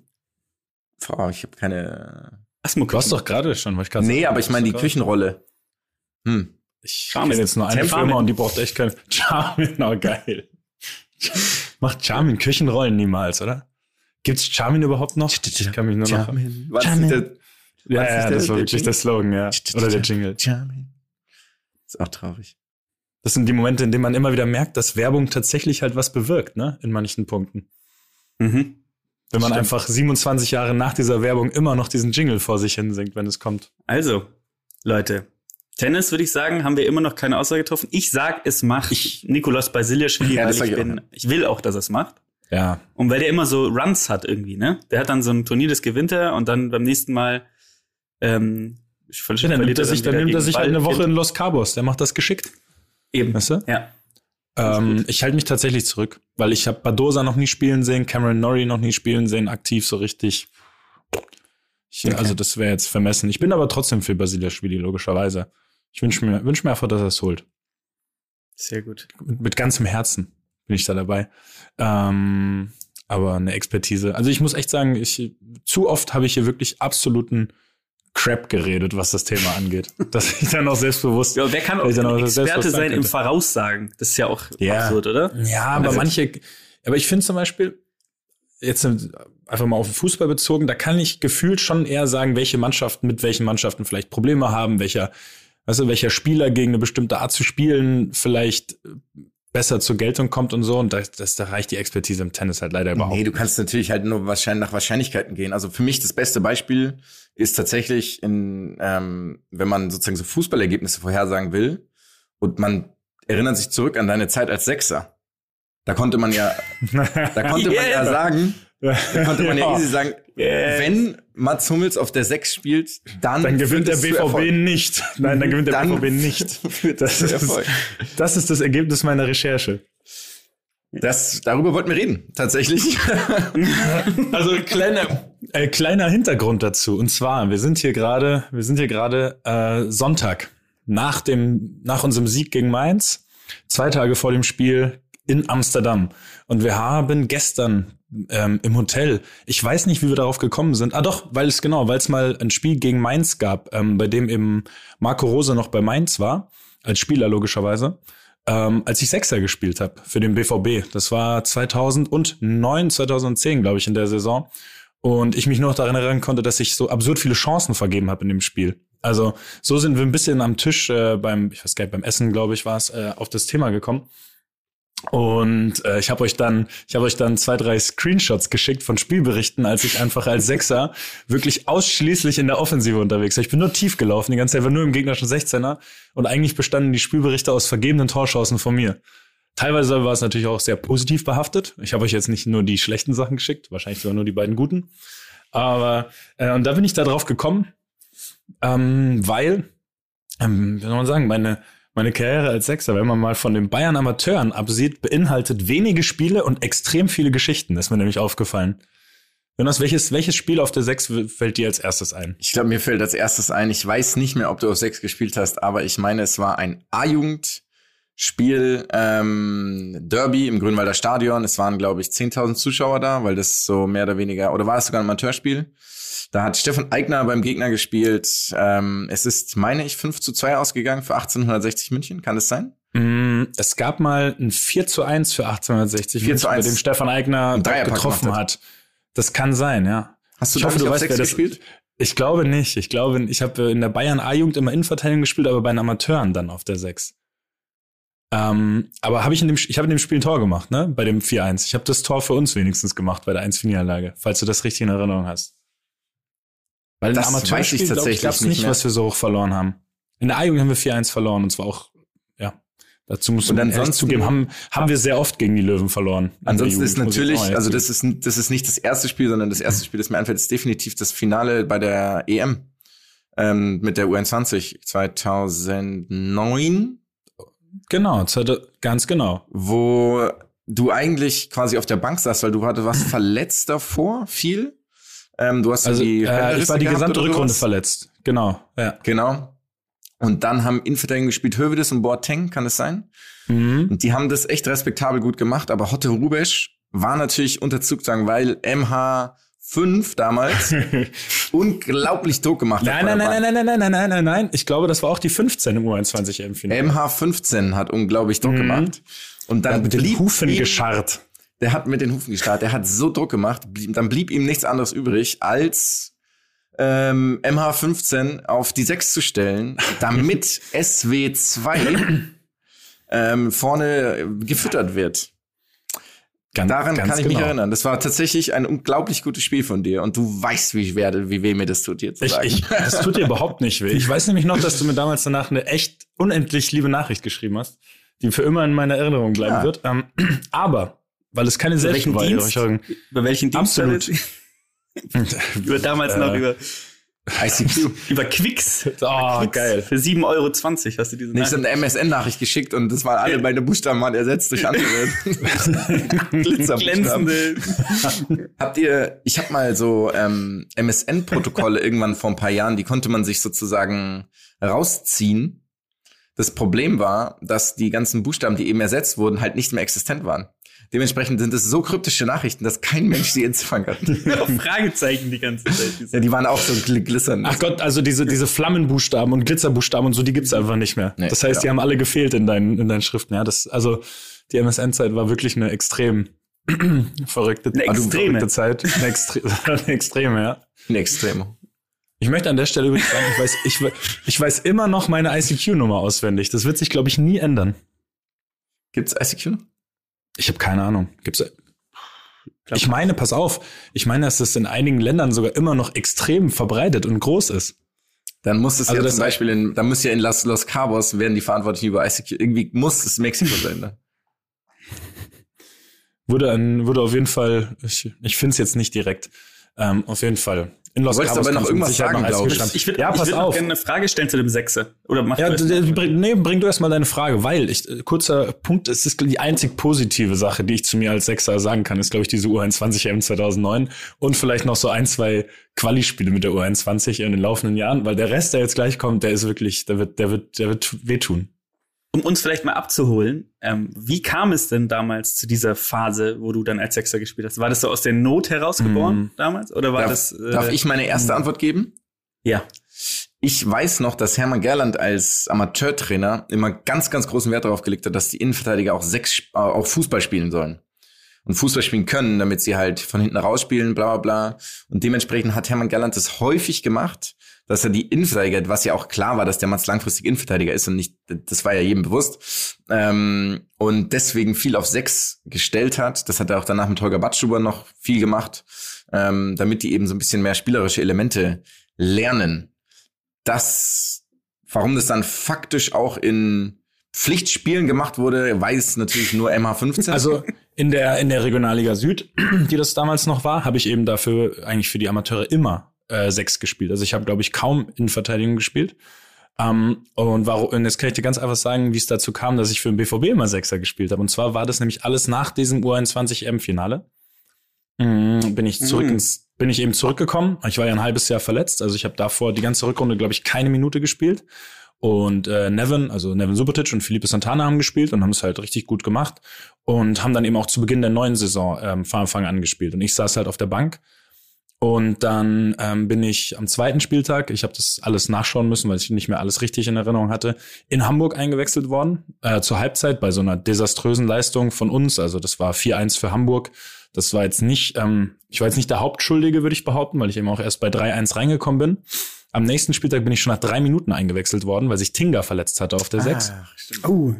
Frau, ich habe keine. Asmo Du hast doch gerade schon, wollte ich gerade Nee, sagen, aber ich meine die gerade- Küchenrolle. Hm. Ich kenne jetzt nur eine. Firma und die braucht echt keine. Charmin, oh geil. Macht Charmin Küchenrollen niemals, oder? Gibt's Charmin überhaupt noch? Ich kann mich nur noch. Charmin. Was Charmin. ist der, Ja, ja, ist der- das war wirklich der Slogan, ja. Oder der Jingle. Charmin. Ist auch traurig. Das sind die Momente, in denen man immer wieder merkt, dass Werbung tatsächlich halt was bewirkt, ne? In manchen Punkten. Mhm. Wenn man Stimmt. einfach 27 Jahre nach dieser Werbung immer noch diesen Jingle vor sich hin singt, wenn es kommt. Also, Leute, Tennis würde ich sagen, haben wir immer noch keine Aussage getroffen. Ich sag, es macht Nikolaus Basiliaschwili, Ja, weil ich ich bin, ich will auch, dass er es macht. Ja. Und weil der immer so Runs hat irgendwie, ne? Der hat dann so ein Turnier, das gewinnt er und dann beim nächsten Mal ähm, ich Ja, dann nimmt er sich, dann nimmt er sich halt eine. Woche in Los Cabos. Der macht das geschickt. Eben. Weißt du? Ja. Ähm, ich halte mich tatsächlich zurück, weil ich habe Badosa noch nie spielen sehen, Cameron Norrie noch nie spielen sehen, aktiv so richtig. Ich, Okay. Also das wäre jetzt vermessen. Ich bin aber trotzdem für Basiliaschwili, logischerweise. Ich wünsche mir, wünsch mir einfach, dass er es holt. Sehr gut. Mit, mit ganzem Herzen bin ich da dabei. Ähm, aber eine Expertise. Also ich muss echt sagen, ich zu oft habe ich hier wirklich absoluten Crap geredet, was das Thema angeht. Dass ich dann auch selbstbewusst. Ja, wer kann auch ein Experte sein im. Voraussagen? Das ist ja auch Ja. absurd, oder? Ja, aber Also- manche, aber ich finde zum Beispiel, jetzt einfach mal auf den Fußball bezogen, da kann ich gefühlt schon eher sagen, welche Mannschaften mit welchen Mannschaften vielleicht Probleme haben, welcher, weißt du, welcher Spieler gegen eine bestimmte Art zu spielen vielleicht besser zur Geltung kommt und so. Und das, das, da reicht die Expertise im Tennis halt leider überhaupt. Nee, du kannst natürlich halt nur wahrscheinlich nach Wahrscheinlichkeiten gehen. Also für mich das beste Beispiel ist tatsächlich in, ähm, wenn man sozusagen so Fußballergebnisse vorhersagen will und man erinnert sich zurück an deine Zeit als Sechser. Da konnte man ja, da konnte man ja Yeah. sagen, da konnte man ja, Ja. easy sagen, Yeah. wenn Mats Hummels auf der Sechs spielt, dann, Dann gewinnt der BVB nicht. Nein, dann gewinnt der Dann BVB nicht. das ist, das ist das Ergebnis meiner Recherche. Das, darüber wollten wir reden, tatsächlich. Also kleiner, äh, kleiner Hintergrund dazu. Und zwar, wir sind hier gerade, wir sind hier gerade äh, Sonntag nach dem, nach unserem Sieg gegen Mainz, zwei Tage vor dem Spiel in Amsterdam. Und wir haben gestern ähm, im Hotel, ich weiß nicht, wie wir darauf gekommen sind. Ah doch, weil es genau, weil es mal ein Spiel gegen Mainz gab, ähm, bei dem eben Marco Rose noch bei Mainz war, als Spieler logischerweise ähm, als ich Sechser gespielt habe für den BVB. Das war 2009, 2010, glaube ich, in der Saison. Und ich mich nur noch daran erinnern konnte, dass ich so absurd viele Chancen vergeben habe in dem Spiel. Also so sind wir ein bisschen am Tisch äh, beim, ich weiß gar nicht, beim Essen, glaube ich, war es, äh, auf das Thema gekommen. Und äh, ich habe euch dann, ich habe euch dann zwei, drei Screenshots geschickt von Spielberichten, als ich einfach als Sechser wirklich ausschließlich in der Offensive unterwegs war. Ich bin nur tief gelaufen, die ganze Zeit war nur im gegnerischen 16er und eigentlich bestanden die Spielberichte aus vergebenen Torschancen von mir. Teilweise war es natürlich auch sehr positiv behaftet. Ich habe euch jetzt nicht nur die schlechten Sachen geschickt, wahrscheinlich sogar nur die beiden guten. Aber äh, und da bin ich da drauf gekommen, ähm, weil, ähm, wie soll man sagen, meine meine Karriere als Sechser, wenn man mal von den Bayern Amateuren absieht, beinhaltet wenige Spiele und extrem viele Geschichten, ist mir nämlich aufgefallen. Jonas, welches, welches Spiel auf der 6 fällt dir als erstes ein? Ich glaube, mir fällt als erstes ein, ich weiß nicht mehr, ob du auf 6 gespielt hast, aber ich meine, es war ein A-Jugend-Spiel, ähm, Derby im Grünwalder Stadion. Es waren, glaube ich, 10.000 Zuschauer da, weil das so mehr oder weniger, oder war es sogar ein Amateurspiel? Da hat Stefan Eigner beim Gegner gespielt. Ähm, es ist, meine ich, 5 zu 2 ausgegangen für 1860 München. Kann das sein? Mm, Es gab mal ein 4 zu 1 für 1860, 4 zu bei 1. dem Stefan Eigner getroffen hat. Das kann sein, ja. Hast du Ich hoffe, du auf weißt, 6 wer das- gespielt? Ich glaube nicht. Ich glaube, ich habe in der Bayern A-Jugend immer Innenverteidigung gespielt, aber bei den Amateuren dann auf der 6. Ähm, aber habe ich in dem, ich habe in dem Spiel ein Tor gemacht, ne? Bei dem 4-1. Ich habe das Tor für uns wenigstens gemacht bei der 1-4-Niederlage, falls du das richtig in Erinnerung hast. Weil Das im weiß ich Amateurspiel, glaub tatsächlich gab's nicht nicht, was wir so hoch verloren haben. In der A-Jugend haben wir 4-1 verloren und zwar auch, ja. Dazu musst du Und ehrlich ansonsten- zugeben, haben, haben wir sehr oft gegen die Löwen verloren. Ansonsten ist muss ich natürlich, also das ist, das ist nicht das erste Spiel, sondern das erste Spiel, das mir einfällt, ist definitiv das Finale bei der EM ähm, mit der U21 2009, Genau, ganz genau. wo du eigentlich quasi auf der Bank saßt, weil du hatte was verletzt davor, viel. Ähm, du hast Also die äh, ich war die gesamte Rückrunde verletzt. Genau, ja. Genau. Und dann haben Innenverteidigung gespielt Hövedes und Boateng, kann es sein? Mhm. Und die haben das echt respektabel gut gemacht, aber Hotte Rubesch war natürlich unter Zugzwang, weil MH5 damals unglaublich Druck gemacht Nein, hat. nein, bei der nein, nein, nein, nein, nein, nein, nein. Ich glaube, das war auch die 15 im U21 im Finale. Bank. MH15 hat unglaublich Druck Mhm. gemacht. Und dann mit den Hufen gescharrt. Der hat mit den Hufen gestartet, der hat so Druck gemacht, blieb, dann blieb ihm nichts anderes übrig, als ähm, MH15 auf die 6 zu stellen, damit SW2 ähm, vorne gefüttert wird. Ganz, Daran ganz kann ich mich genau. erinnern. Das war tatsächlich ein unglaublich gutes Spiel von dir und du weißt, wie ich werde, wie weh mir das tut, zu Ich, ich, das tut dir überhaupt nicht weh. Ich weiß nämlich noch, dass du mir damals danach eine echt unendlich liebe Nachricht geschrieben hast, die für immer in meiner Erinnerung bleiben Ja. wird. Ähm, aber, weil es keine? Selbstbeweihräucherung Über welchen Dienst? Absolut. über damals noch Äh, über, ICQ. über Quicks. Oh, Quicks. geil. Für 7,20 Euro hast du diese Ich habe eine MSN-Nachricht geschickt und das waren alle meine Buchstaben waren ersetzt durch andere glänzende. Habt ihr, ich habe mal so ähm, MSN-Protokolle irgendwann vor ein paar Jahren, die konnte man sich sozusagen rausziehen. Das Problem war, dass die ganzen Buchstaben, die eben ersetzt wurden, halt nicht mehr existent waren. Dementsprechend sind es so kryptische Nachrichten, dass kein Mensch sie entziffern kann. Fragezeichen die ganze Zeit. ja, die waren auch so gl glitzernd. Ach Gott, also diese, diese Flammenbuchstaben und Glitzerbuchstaben und so, die gibt's einfach nicht mehr. Nee, das heißt, die ja. haben alle gefehlt in deinen, in deinen Schriften. Ja, das, also die MSN-Zeit war wirklich eine extrem verrückte, Eine also extreme. verrückte Zeit. Eine, extre eine extreme, ja. In Extremo. Ich möchte an der Stelle übrigens sagen, ich weiß, ich, ich weiß immer noch meine ICQ-Nummer auswendig. Das wird sich, glaube ich, nie ändern. Gibt's ICQ? Ich habe keine Ahnung. Gibt's? Ich meine, pass auf, ich meine, dass das in einigen Ländern sogar immer noch extrem verbreitet und groß ist. Dann muss es Also ja das- zum Beispiel in, dann muss ja in Los, Los Cabos werden die Verantwortlichen über ICQ. Irgendwie muss es Mexiko sein. Ne? Wurde, ein, wurde auf jeden Fall, ich, ich finde es jetzt nicht direkt, ähm, auf jeden Fall. In Los Du wolltest Cabos aber noch irgendwas sagen, noch glaub ICQ ich. Ich würde ja, ich pass würd auf. gerne eine Frage stellen zu dem Sechse. Oder mach Ja, du d- erst d- mal. bring, nee, bring du erst mal deine Frage, weil ich, äh, kurzer Punkt, es ist die einzig positive Sache, die ich zu mir als Sechser sagen kann, ist, glaube ich, diese U21 EM 2009 und vielleicht noch so ein, zwei Quali-Spiele mit der U21 in den laufenden Jahren, weil der Rest, der jetzt gleich kommt, der ist wirklich, der wird, der wird, der wird wehtun. Um uns vielleicht mal abzuholen, ähm, wie kam es denn damals zu dieser Phase, wo du dann als Sechser gespielt hast? War das so aus der Not herausgeboren Mhm. damals? Oder war Darf, das. Äh, darf ich meine erste Antwort geben? Ja. Ich weiß noch, dass Hermann Gerland als Amateurtrainer immer ganz, ganz großen Wert darauf gelegt hat, dass die Innenverteidiger auch sechs, äh, auch Fußball spielen sollen. Und Fußball spielen können, damit sie halt von hinten rausspielen, bla, bla, bla. Und dementsprechend hat Hermann Gerland das häufig gemacht, dass er die Innenverteidiger, was ja auch klar war, dass der Mats langfristig Innenverteidiger ist und nicht, das war ja jedem bewusst, ähm, und deswegen viel auf sechs gestellt hat. Das hat er auch danach mit Holger Battschuber noch viel gemacht, ähm, damit die eben so ein bisschen mehr spielerische Elemente lernen. Das, warum das dann faktisch auch in Pflichtspielen gemacht wurde, weiß natürlich nur MH15. Also in der, in der Regionalliga Süd, die das damals noch war, habe ich eben dafür eigentlich für die Amateure immer äh, sechs gespielt. Also ich habe, glaube ich, kaum in Verteidigung gespielt. Ähm, und, warum, und jetzt kann ich dir ganz einfach sagen, wie es dazu kam, dass ich für den BVB immer Sechser gespielt habe. Und zwar war das nämlich alles nach diesem U21-M-Finale. mm, bin ich zurück Mhm. ins, bin ich eben zurückgekommen. Ich war ja ein halbes Jahr verletzt, also ich habe davor die ganze Rückrunde, glaube ich, keine Minute gespielt. Und äh, Nevin, also Nevin Subotic und Felipe Santana haben gespielt und haben es halt richtig gut gemacht und haben dann eben auch zu Beginn der neuen Saison ähm, von Anfang an gespielt. Und ich saß halt auf der Bank. Und dann ähm, bin ich am zweiten Spieltag, ich habe das alles nachschauen müssen, weil ich nicht mehr alles richtig in Erinnerung hatte, in Hamburg eingewechselt worden, äh, zur Halbzeit bei so einer desaströsen Leistung von uns. Also das war 4-1 für Hamburg. Das war jetzt nicht, ähm, ich war jetzt nicht der Hauptschuldige, würde ich behaupten, weil ich eben auch erst bei 3-1 reingekommen bin. Am nächsten Spieltag bin ich schon nach drei Minuten eingewechselt worden, weil sich Tinga verletzt hatte auf der 6. Oh,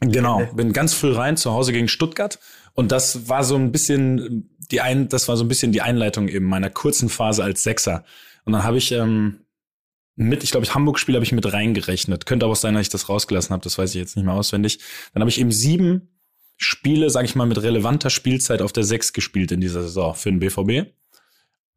Genau, bin ganz früh rein zu Hause gegen Stuttgart und das war so ein bisschen die ein, das war so ein bisschen die Einleitung eben meiner kurzen Phase als Sechser. Und dann habe ich ähm, mit, ich glaube, ich Hamburg-Spiel habe ich mit reingerechnet. Könnte aber auch sein, dass ich das rausgelassen habe, das weiß ich jetzt nicht mehr auswendig. Dann habe ich eben sieben Spiele, sage ich mal, mit relevanter Spielzeit auf der Sechs gespielt in dieser Saison für den BVB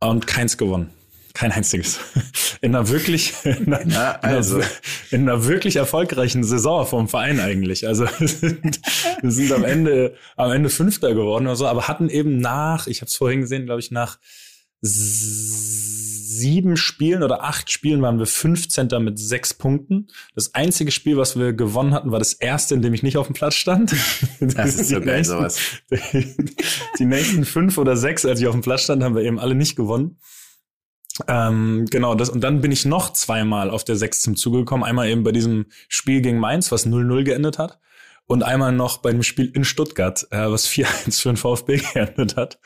und keins gewonnen. Kein einziges. In einer wirklich, in einer, Ja, also. in einer, in einer wirklich erfolgreichen Saison vom Verein eigentlich. Also wir sind, wir sind am Ende, am Ende Fünfter geworden oder so, aber hatten eben nach, ich habe es vorhin gesehen, glaube ich, nach sieben Spielen oder acht Spielen waren wir 15. mit sechs Punkten. Das einzige Spiel, was wir gewonnen hatten, war das erste, in dem ich nicht auf dem Platz stand. Das ist so Die geil, nächsten- sowas. Die nächsten fünf oder sechs, als ich auf dem Platz stand, haben wir eben alle nicht gewonnen. Ähm, genau, das, und dann bin ich noch zweimal auf der Sechs zum Zuge gekommen. Einmal eben bei diesem Spiel gegen Mainz, was 0-0 geendet hat. Und einmal noch bei dem Spiel in Stuttgart, äh, was 4-1 für den VfB geendet hat.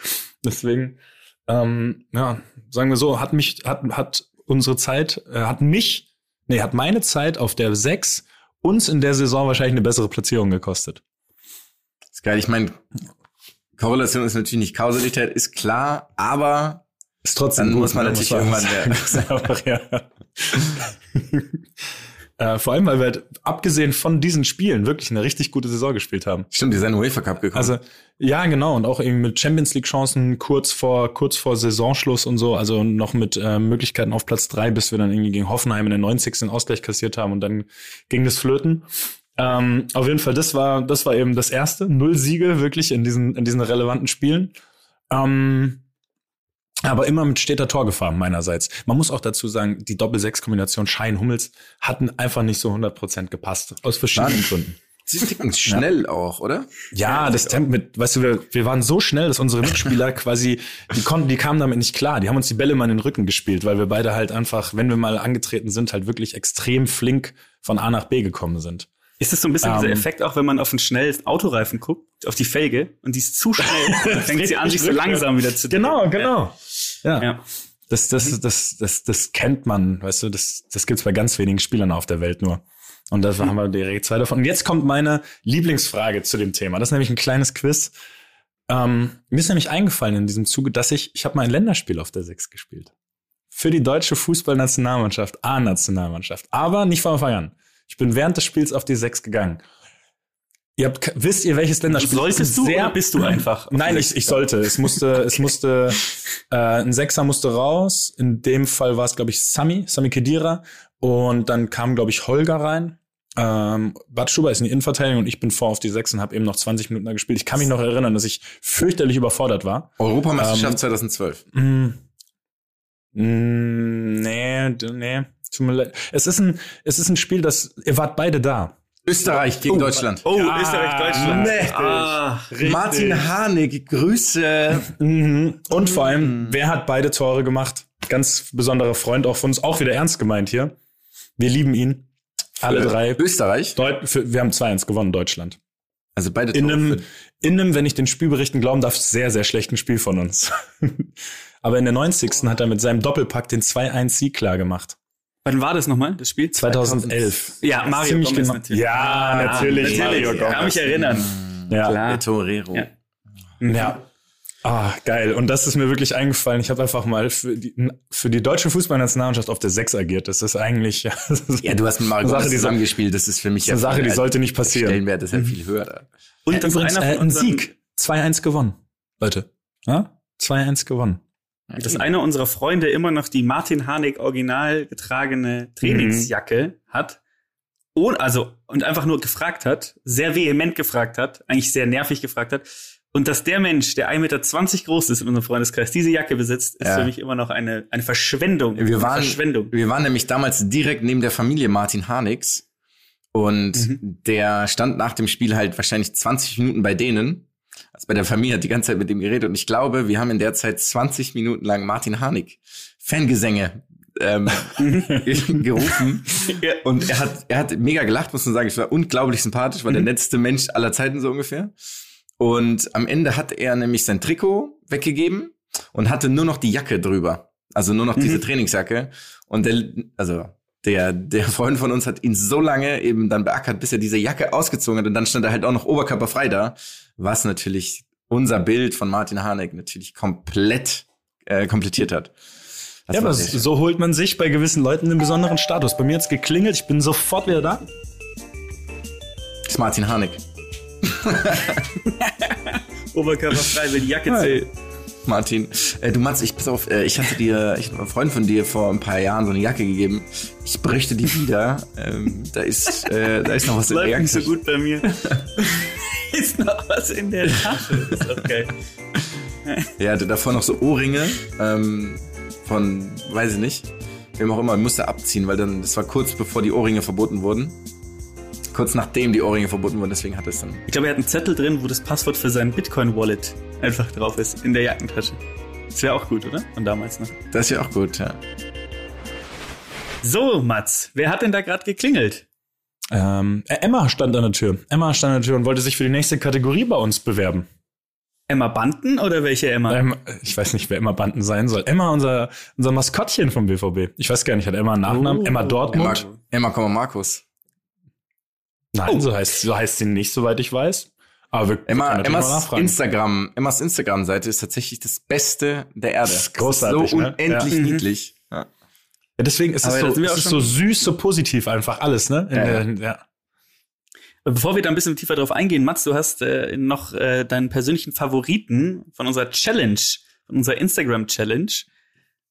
Deswegen, ähm, ja, sagen wir so, hat mich, hat, hat unsere Zeit, äh, hat mich, nee, hat meine Zeit auf der Sechs uns in der Saison wahrscheinlich eine bessere Platzierung gekostet. ist geil. Ich meine, Korrelation ist natürlich nicht Kausalität, ist klar, aber Ist trotzdem Dann gut, muss man ne? natürlich man irgendwann. Einfach, ja. äh, vor allem, weil wir halt, abgesehen von diesen Spielen, wirklich eine richtig gute Saison gespielt haben. stimmt, die sind in UEFA Cup gekommen. Also, ja, genau. Und auch eben mit Champions League Chancen kurz vor, kurz vor Saisonschluss und so. Also noch mit äh, Möglichkeiten auf Platz drei, bis wir dann irgendwie gegen Hoffenheim in der 90. den Ausgleich kassiert haben und dann ging das flöten. Ähm, auf jeden Fall, das war, das war eben das erste. Null Siege wirklich in diesen, in diesen relevanten Spielen. Ähm, aber immer mit steter Torgefahr meinerseits. Man muss auch dazu sagen, die Doppel-Sechs-Kombination Schein-Hummels hatten einfach nicht so 100% gepasst. Aus verschiedenen. Gründen. Sie ticken schnell auch, oder? Ja, das Tempo mit, weißt du, wir, wir waren so schnell, dass unsere Mitspieler quasi, die konnten, die kamen damit nicht klar. Die haben uns die Bälle mal in den Rücken gespielt, weil wir beide halt einfach, wenn wir mal angetreten sind, halt wirklich extrem flink von A nach B gekommen sind. Ist das so ein bisschen dieser Ähm. Effekt auch, wenn man auf einen schnellen Autoreifen guckt, auf die Felge und die ist zu schnell, dann fängt sie an, sich so langsam wieder zu drehen. Genau, genau. Ja. Ja. Das, das, das, das, das kennt man, weißt du, das, das gibt's bei ganz wenigen Spielern auf der Welt nur. Und da haben wir direkt zwei davon. Und jetzt kommt meine Lieblingsfrage zu dem Thema. Das ist nämlich ein kleines Quiz. Ähm, mir ist nämlich eingefallen in diesem Zuge, dass ich, ich habe mal ein Länderspiel auf der Sechs gespielt. Für die deutsche Fußballnationalmannschaft, A-Nationalmannschaft. Aber nicht von Anfang an. Ich bin während des Spiels auf die Sechs gegangen. Ihr habt, wisst ihr, welches Länderspiel? Solltest du oder bist du einfach? Nein, ich, ich sollte. Es musste, es musste, äh, ein Sechser musste raus. In dem Fall war es, glaube ich, Sami, Sami Kedira. Und dann kam, glaube ich, Holger rein. Ähm, Bad Stuber ist in die Innenverteidigung und ich bin vor auf die Sechs und habe eben noch 20 Minuten da gespielt. Ich kann mich noch erinnern, dass ich fürchterlich überfordert war. Europameisterschaft Ähm, 2012. Mm, mm, nee, nee. Tut mir leid. Es ist ein, es ist ein Spiel, das, ihr wart beide da. Österreich gegen Deutschland. Oh, Ja, Österreich, Deutschland. mächtig. Ah, Martin Harnik, Grüße. Mhm. Und vor allem, wer hat beide Tore gemacht? Ganz besonderer Freund auch von uns, auch wieder ernst gemeint hier. Wir lieben ihn. Alle Für drei. Österreich. Deut für, wir haben 2-1 gewonnen, Deutschland. Also beide In Tore einem, für- in einem, wenn ich den Spielberichten glauben darf, sehr, sehr schlechten Spiel von uns. Aber in der 90. hat er mit seinem Doppelpack den 2-1-Sieg klar gemacht. Wann war das nochmal, das Spiel? 2011. Ja, Mario Ziemlich Gomez genau. natürlich. Ja, natürlich. natürlich. Mario Kann mich erinnern. Ja. Klar. Torero. Ja. Ja. Ah, geil. Und das ist mir wirklich eingefallen. Ich habe einfach mal für die, für die deutsche Fußballnationalmannschaft auf der 6 agiert. Das ist eigentlich ja, ist du hast mit Mario Eine Sache, Gomez die so- zusammengespielt. Das ist für mich eine Sache, die sollte nicht der passieren. Stellenwert ist ja viel höher. Da. Und Ja, übrigens ist einer äh, von ein Sieg. 2-1 gewonnen. Leute. Ja? 2-1 gewonnen. Dass einer unserer Freunde immer noch die Martin Harnik original getragene Trainingsjacke hat. Und, also, und einfach nur gefragt hat, sehr vehement gefragt hat, eigentlich sehr nervig gefragt hat. Und dass der Mensch, der 1,20 Meter groß ist in unserem Freundeskreis, diese Jacke besitzt, ist Ja. für mich immer noch eine, eine Verschwendung. Wir waren, Verschwendung. wir waren nämlich damals direkt neben der Familie Martin Harnix. Und Mhm. der stand nach dem Spiel halt wahrscheinlich 20 Minuten bei denen. Also bei der Familie hat die ganze Zeit mit dem geredet. Und ich glaube, wir haben in der Zeit 20 Minuten lang Martin Harnik Fangesänge ähm, gerufen. Ja. Und er hat, er hat mega gelacht, muss man sagen. Ich war unglaublich sympathisch, war der netteste Mensch aller Zeiten so ungefähr. Und am Ende hat er nämlich sein Trikot weggegeben und hatte nur noch die Jacke drüber. Also nur noch diese Mhm. Trainingsjacke. Und der, also der, der Freund von uns hat ihn so lange eben dann beackert, bis er diese Jacke ausgezogen hat. Und dann stand er halt auch noch oberkörperfrei da. Was natürlich unser Bild von Martin Harnik natürlich komplett äh, komplettiert hat. Das ja, aber so holt man sich bei gewissen Leuten einen besonderen Status. Bei mir hat's geklingelt, ich bin sofort wieder da. Das ist Martin Harnik. Oberkörperfrei, will die Jacke zählen. Martin, äh, du Mats, ich pass auf, äh, ich hatte dir, ich hatte einem Freund von dir vor ein paar Jahren so eine Jacke gegeben. Ich bräuchte die wieder. Ähm, da ist, äh, da ist noch was in der Läuft nicht so Jacke. gut bei mir. ist noch was in der Tasche. Ist geil. Er hatte davor noch so Ohrringe ähm, von, weiß ich nicht, wem auch immer, musste abziehen, weil dann, das war kurz bevor die Ohrringe verboten wurden. Kurz nachdem die Ohrringe verboten wurden, deswegen hat es dann. Ich glaube, er hat einen Zettel drin, wo das Passwort für sein Bitcoin-Wallet einfach drauf ist, in der Jackentasche. Das wäre auch gut, oder? Von damals noch. Das ist ja auch gut, ja. So, Mats, wer hat denn da gerade geklingelt? Ähm, äh, Emma stand an der Tür. Emma stand an der Tür und wollte sich für die nächste Kategorie bei uns bewerben. Emma Banten oder welche Emma? Ähm, ich weiß nicht, wer Emma Banden sein soll. Emma, unser, unser Maskottchen vom BVB. Ich weiß gar nicht, hat Emma einen Nachnamen? Oh. Emma Emma, Dortmund? Emma Komma Markus. Nein, Oh. so heißt, so heißt sie nicht, soweit ich weiß. Aber wir, Emma, Emmas. Instagram, Emmas Instagram-Seite ist tatsächlich das Beste der Erde. Das ist großartig, so ne? unendlich Ja. niedlich. Ja. Ja, deswegen ist es, Aber da so, es ist so süß, so positiv einfach alles, ne? In Ja, ja. Bevor wir da ein bisschen tiefer drauf eingehen, Mats, du hast äh, noch äh, deinen persönlichen Favoriten von unserer Challenge, von unserer Instagram-Challenge.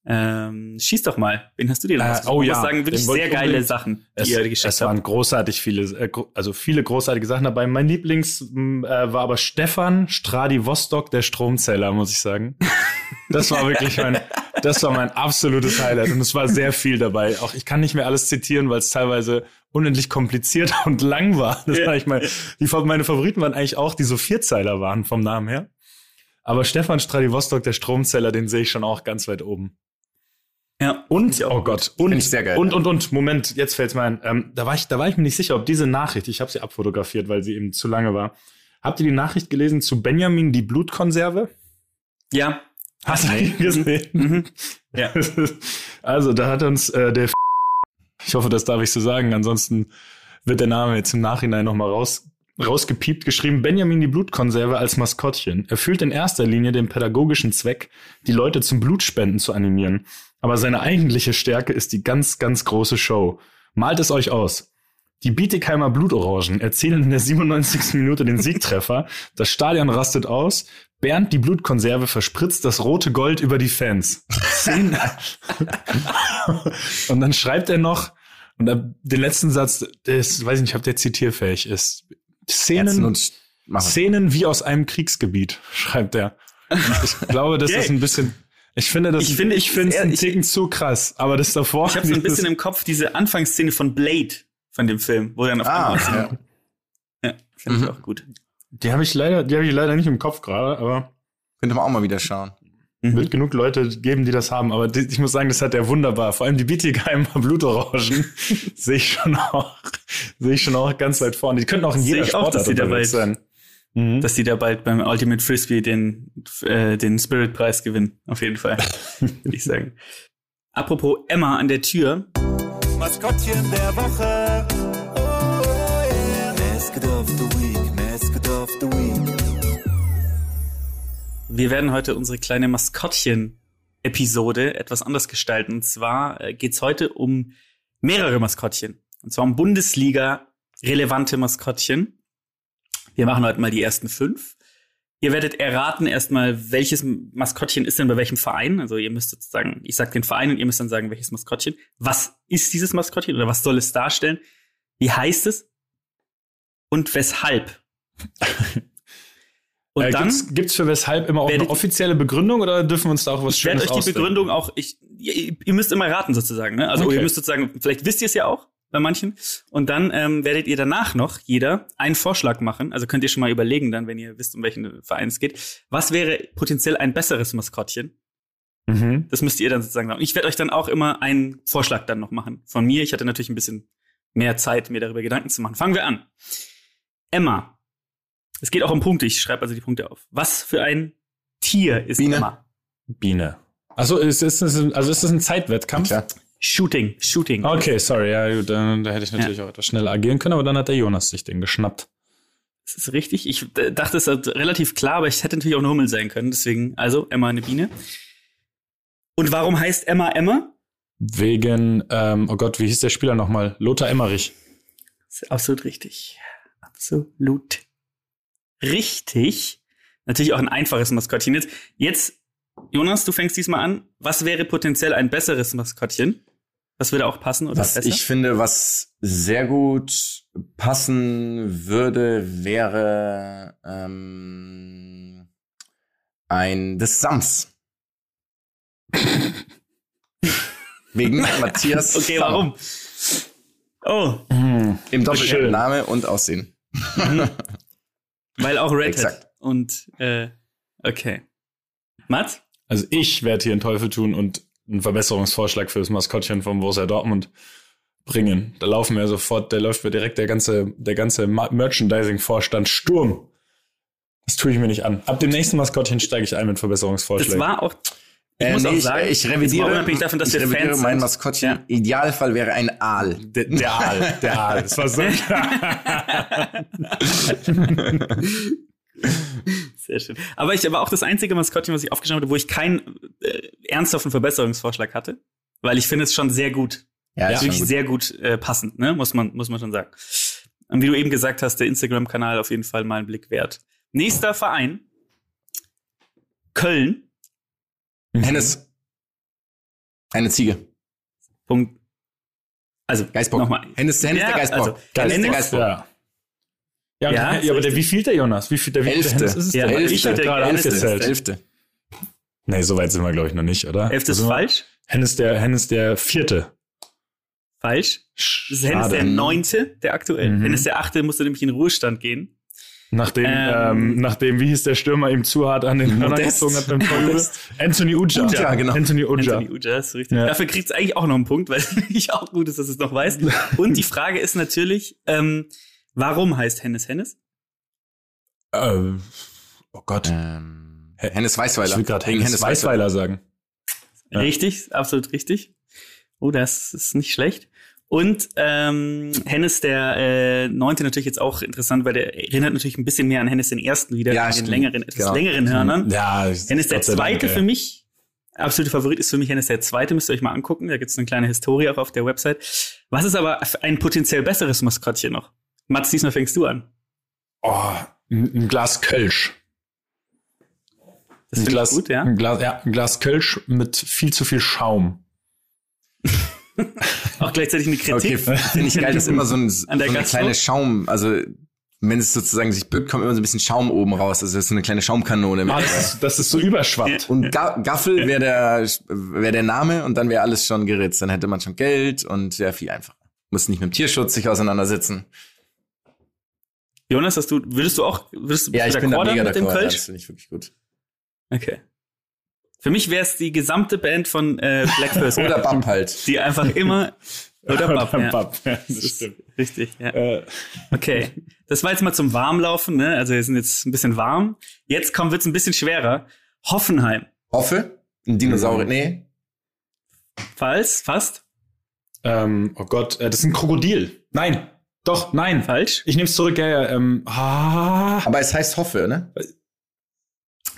Ähm, schieß doch mal. Wen hast du dir denn Äh, oh Ich ja, muss sagen, wirklich sehr geile Sachen, die Es, ihr geschickt es waren habt. großartig viele, äh, also viele großartige Sachen dabei. Mein Lieblings äh, war aber Stefan Stradi Vostok, der Stromzähler, muss ich sagen. Das war wirklich mein, das war mein absolutes Highlight und es war sehr viel dabei. Auch ich kann nicht mehr alles zitieren, weil es teilweise unendlich kompliziert und lang war. Das war ich mal, die, meine Favoriten waren eigentlich auch, die so Vierzeiler waren vom Namen her. Aber Stefan Stradi Vostok, der Stromzähler, den sehe ich schon auch ganz weit oben. Ja. Und, oh Gott, und, Find ich sehr geil. und, und, und, Moment, jetzt fällt's mir ein. Ähm, da, war ich, da war ich mir nicht sicher, ob diese Nachricht, ich habe sie abfotografiert, weil sie eben zu lange war. Habt ihr die Nachricht gelesen zu Benjamin die Blutkonserve? Ja. Hast du die gesehen? Mhm. Ja. Also, da hat uns äh, der ich hoffe, das darf ich so sagen, ansonsten wird der Name jetzt im Nachhinein nochmal raus, rausgepiept geschrieben. Benjamin die Blutkonserve als Maskottchen erfüllt in erster Linie den pädagogischen Zweck, die Leute zum Blutspenden zu animieren. Aber seine eigentliche Stärke ist die ganz, ganz große Show. Malt es euch aus. Die Bietigheimer Blutorangen erzielen in der 97. Minute den Siegtreffer. Das Stadion rastet aus. Bernd die Blutkonserve verspritzt das rote Gold über die Fans. Und dann schreibt er noch, und den letzten Satz, der ist, weiß ich nicht, ob der zitierfähig ist. Szenen. Szenen wie aus einem Kriegsgebiet, schreibt er. Ich glaube, das Okay. ist ein bisschen, ich finde das, Ich finde- ich finde es einen ich- zu krass, aber das davor. Ich habe so ein bisschen im Kopf diese Anfangsszene von Blade von dem Film, wo dann auf Ah, einmal ja. ja, finde ich Mhm. auch gut. Die habe ich leider, die habe ich leider nicht im Kopf gerade, aber Könnte man auch mal wieder schauen. Mhm. wird genug Leute geben, die das haben. Aber die, ich muss sagen, das hat er wunderbar. Vor allem die Bietigheimer Blutorangen sehe ich schon auch, sehe ich schon auch ganz weit vorne. Die könnten auch in jeder ich auch, dass Sportart die dabei unterwegs sein. Mhm. Dass die da bald beim Ultimate Frisbee den, äh, den Spirit-Preis gewinnen. Auf jeden Fall. Würde ich sagen. Apropos Emma an der Tür. Maskottchen der Woche. Wir werden heute unsere kleine Maskottchen-Episode etwas anders gestalten. Und zwar äh, geht's heute um mehrere Maskottchen. Und zwar um Bundesliga-relevante Maskottchen. Wir machen heute mal die ersten fünf. Ihr werdet erraten erstmal, welches Maskottchen ist denn bei welchem Verein. Also ihr müsst sozusagen, ich sag den Verein und ihr müsst dann sagen, welches Maskottchen. Was ist dieses Maskottchen oder was soll es darstellen? Wie heißt es? Und weshalb? Und äh, dann gibt's, gibt's für weshalb immer auch eine offizielle Begründung oder dürfen wir uns da auch was ich werde Schönes euch die ausdenken? Begründung auch, ich, ihr, ihr müsst immer raten sozusagen, ne? Also Okay. ihr müsst sozusagen, vielleicht wisst ihr es ja auch bei manchen. Und dann ähm, werdet ihr danach noch jeder einen Vorschlag machen. Also könnt ihr schon mal überlegen dann, wenn ihr wisst, um welchen Verein es geht. Was wäre potenziell ein besseres Maskottchen? Mhm. Das müsst ihr dann sozusagen sagen. Ich werde euch dann auch immer einen Vorschlag dann noch machen. Von mir. Ich hatte natürlich ein bisschen mehr Zeit, mir darüber Gedanken zu machen. Fangen wir an. Emma. Es geht auch um Punkte. Ich schreibe also die Punkte auf. Was für ein Tier ist Biene. Emma? Biene. Also ist, ist, das ein, also ist das ein Zeitwettkampf? Klar. Shooting. Shooting. Okay, sorry, ja, gut, dann, da hätte ich natürlich auch etwas schneller agieren können, aber dann hat der Jonas sich den geschnappt. Das ist richtig. Ich äh, dachte, es ist relativ klar, aber es hätte natürlich auch eine Hummel sein können. Deswegen, also Emma eine Biene. Und warum heißt Emma Emma? Wegen, ähm, oh Gott, wie hieß der Spieler nochmal? Lothar Emmerich. Das ist absolut richtig. Absolut richtig. Natürlich auch ein einfaches Maskottchen. Jetzt, jetzt, Jonas, du fängst diesmal an. Was wäre potenziell ein besseres Maskottchen? Was würde auch passen oder Was besser? ich finde, was sehr gut passen würde, wäre ähm, ein des Sams. Wegen Matthias. okay, Sam. warum? Oh, Im doppelten Schön. Name und Aussehen. weil auch Red Hat. Exakt. Und, äh, okay. Mats? Also ich werde hier einen Teufel tun und einen Verbesserungsvorschlag für das Maskottchen vom Borussia Dortmund bringen. Da laufen wir sofort, da läuft mir direkt der ganze, der ganze Merchandising-Vorstand Sturm. Das tue ich mir nicht an. Ab dem nächsten Maskottchen steige ich ein mit Das Verbesserungsvorschlägen. war auch, ich Äh, muss nee, auch sagen, ich, ich revidiere, unabhängig davon, dass ich wir revidiere Fans mein. Maskottchen. Ja. Idealfall wäre ein Aal. der, der Aal, der Aal. Das war so klar. Sehr schön. Aber ich war auch das einzige Maskottchen, was ich aufgeschrieben hatte, wo ich keinen äh, ernsthaften Verbesserungsvorschlag hatte. Weil ich finde es schon sehr gut. Ja, schon wirklich gut. sehr gut äh, passend, ne? Muss man, muss man schon sagen. Und wie du eben gesagt hast, der Instagram-Kanal auf jeden Fall mal einen Blick wert. Nächster Verein. Köln. Hennes. Eine Ziege. Punkt. Also, Geistbock. nochmal. Hennes, Hennes Ja, der Geistbock. also, Hennes der Hennes- Geistbock. Ja. Ja, Ja, ja, ist aber der, wie viel der Jonas? Wie viel der, wie viel der Elfte. Hennes ist es Ja, denn? Elfte. Ich hatte gerade Elfte. aufgezählt. Elfte. Nee, so weit sind wir, glaube ich, noch nicht, oder? Elfte ist Also, falsch. Hennes der, Hennes der vierte. Falsch. Das ist Hennes der Schade. neunte, der aktuell. Mhm. Hennes der achte musste nämlich in Ruhestand gehen. Nachdem, Ähm, ähm, nachdem, wie hieß der Stürmer, ihm zu hart an den Hörner gezogen hat beim Torjubel? Anthony Uja. Uja, genau. Anthony Uja. Anthony Uja, ist richtig. Ja. Dafür kriegt es eigentlich auch noch einen Punkt, weil ich auch gut ist, dass es noch weiß. Und die Frage ist natürlich, ähm, warum heißt Hennes Hennes? Äh, oh Gott. Ähm, Hennes Weißweiler. ich will gerade Wegen Hennes Weißweiler sagen. Ja. Richtig, absolut richtig. Oh, das ist nicht schlecht. Und ähm, Hennes der äh, neunte natürlich jetzt auch interessant, weil der erinnert natürlich ein bisschen mehr an Hennes den ersten wieder, Ja, mit den längeren, etwas Genau. längeren Hörnern. Ja, Hennes der Dank, zweite ey. für mich. Absolute Favorit ist für mich Hennes der zweite, müsst ihr euch mal angucken. Da gibt es eine kleine Historie auch auf der Website. Was ist aber ein potenziell besseres Maskottchen noch? Mats, diesmal fängst du an. Oh, ein, Glas Kölsch. Das ein Glas, gut, ja. Ein Glas, ja, ein Glas Kölsch mit viel zu viel Schaum. Auch gleichzeitig eine Okay, Kritik. finde ich geil, dass immer so, ein, so An der eine kleine Schaum, also wenn es sozusagen sich bückt, kommt immer so ein bisschen Schaum oben raus. Also das ist so eine kleine Schaumkanone. Mit Ah, das, ist, das ist so überschwappt. und Ga Gaffel wäre der, wär der Name und dann wäre alles schon geritzt. Dann hätte man schon Geld und wäre viel einfacher. Muss nicht mit dem Tierschutz sich auseinandersetzen. Jonas, hast du, würdest du auch, würdest du Ja, ich bin da mega mit dem d'accord. Ja, Kölsch? das finde ich wirklich gut. Okay. Für mich wäre es die gesamte Band von äh, Black First. Oder Bump halt. die einfach immer oder Bab, ja. Bab, ja, das Das stimmt. Richtig, ja. Äh, Okay. Das war jetzt mal zum Warmlaufen, ne? Also wir sind jetzt ein bisschen warm. Jetzt kommt wird's ein bisschen schwerer. Hoffenheim. Hoffe. Ein Mhm. Dinosaurier. Nee. Falls, fast. ähm, oh Gott, äh, das ist ein Krokodil. Nein, doch, nein. Falsch. Ich nehme es zurück, ja, ja. Ähm, ah, Aber es heißt Hoffe, ne?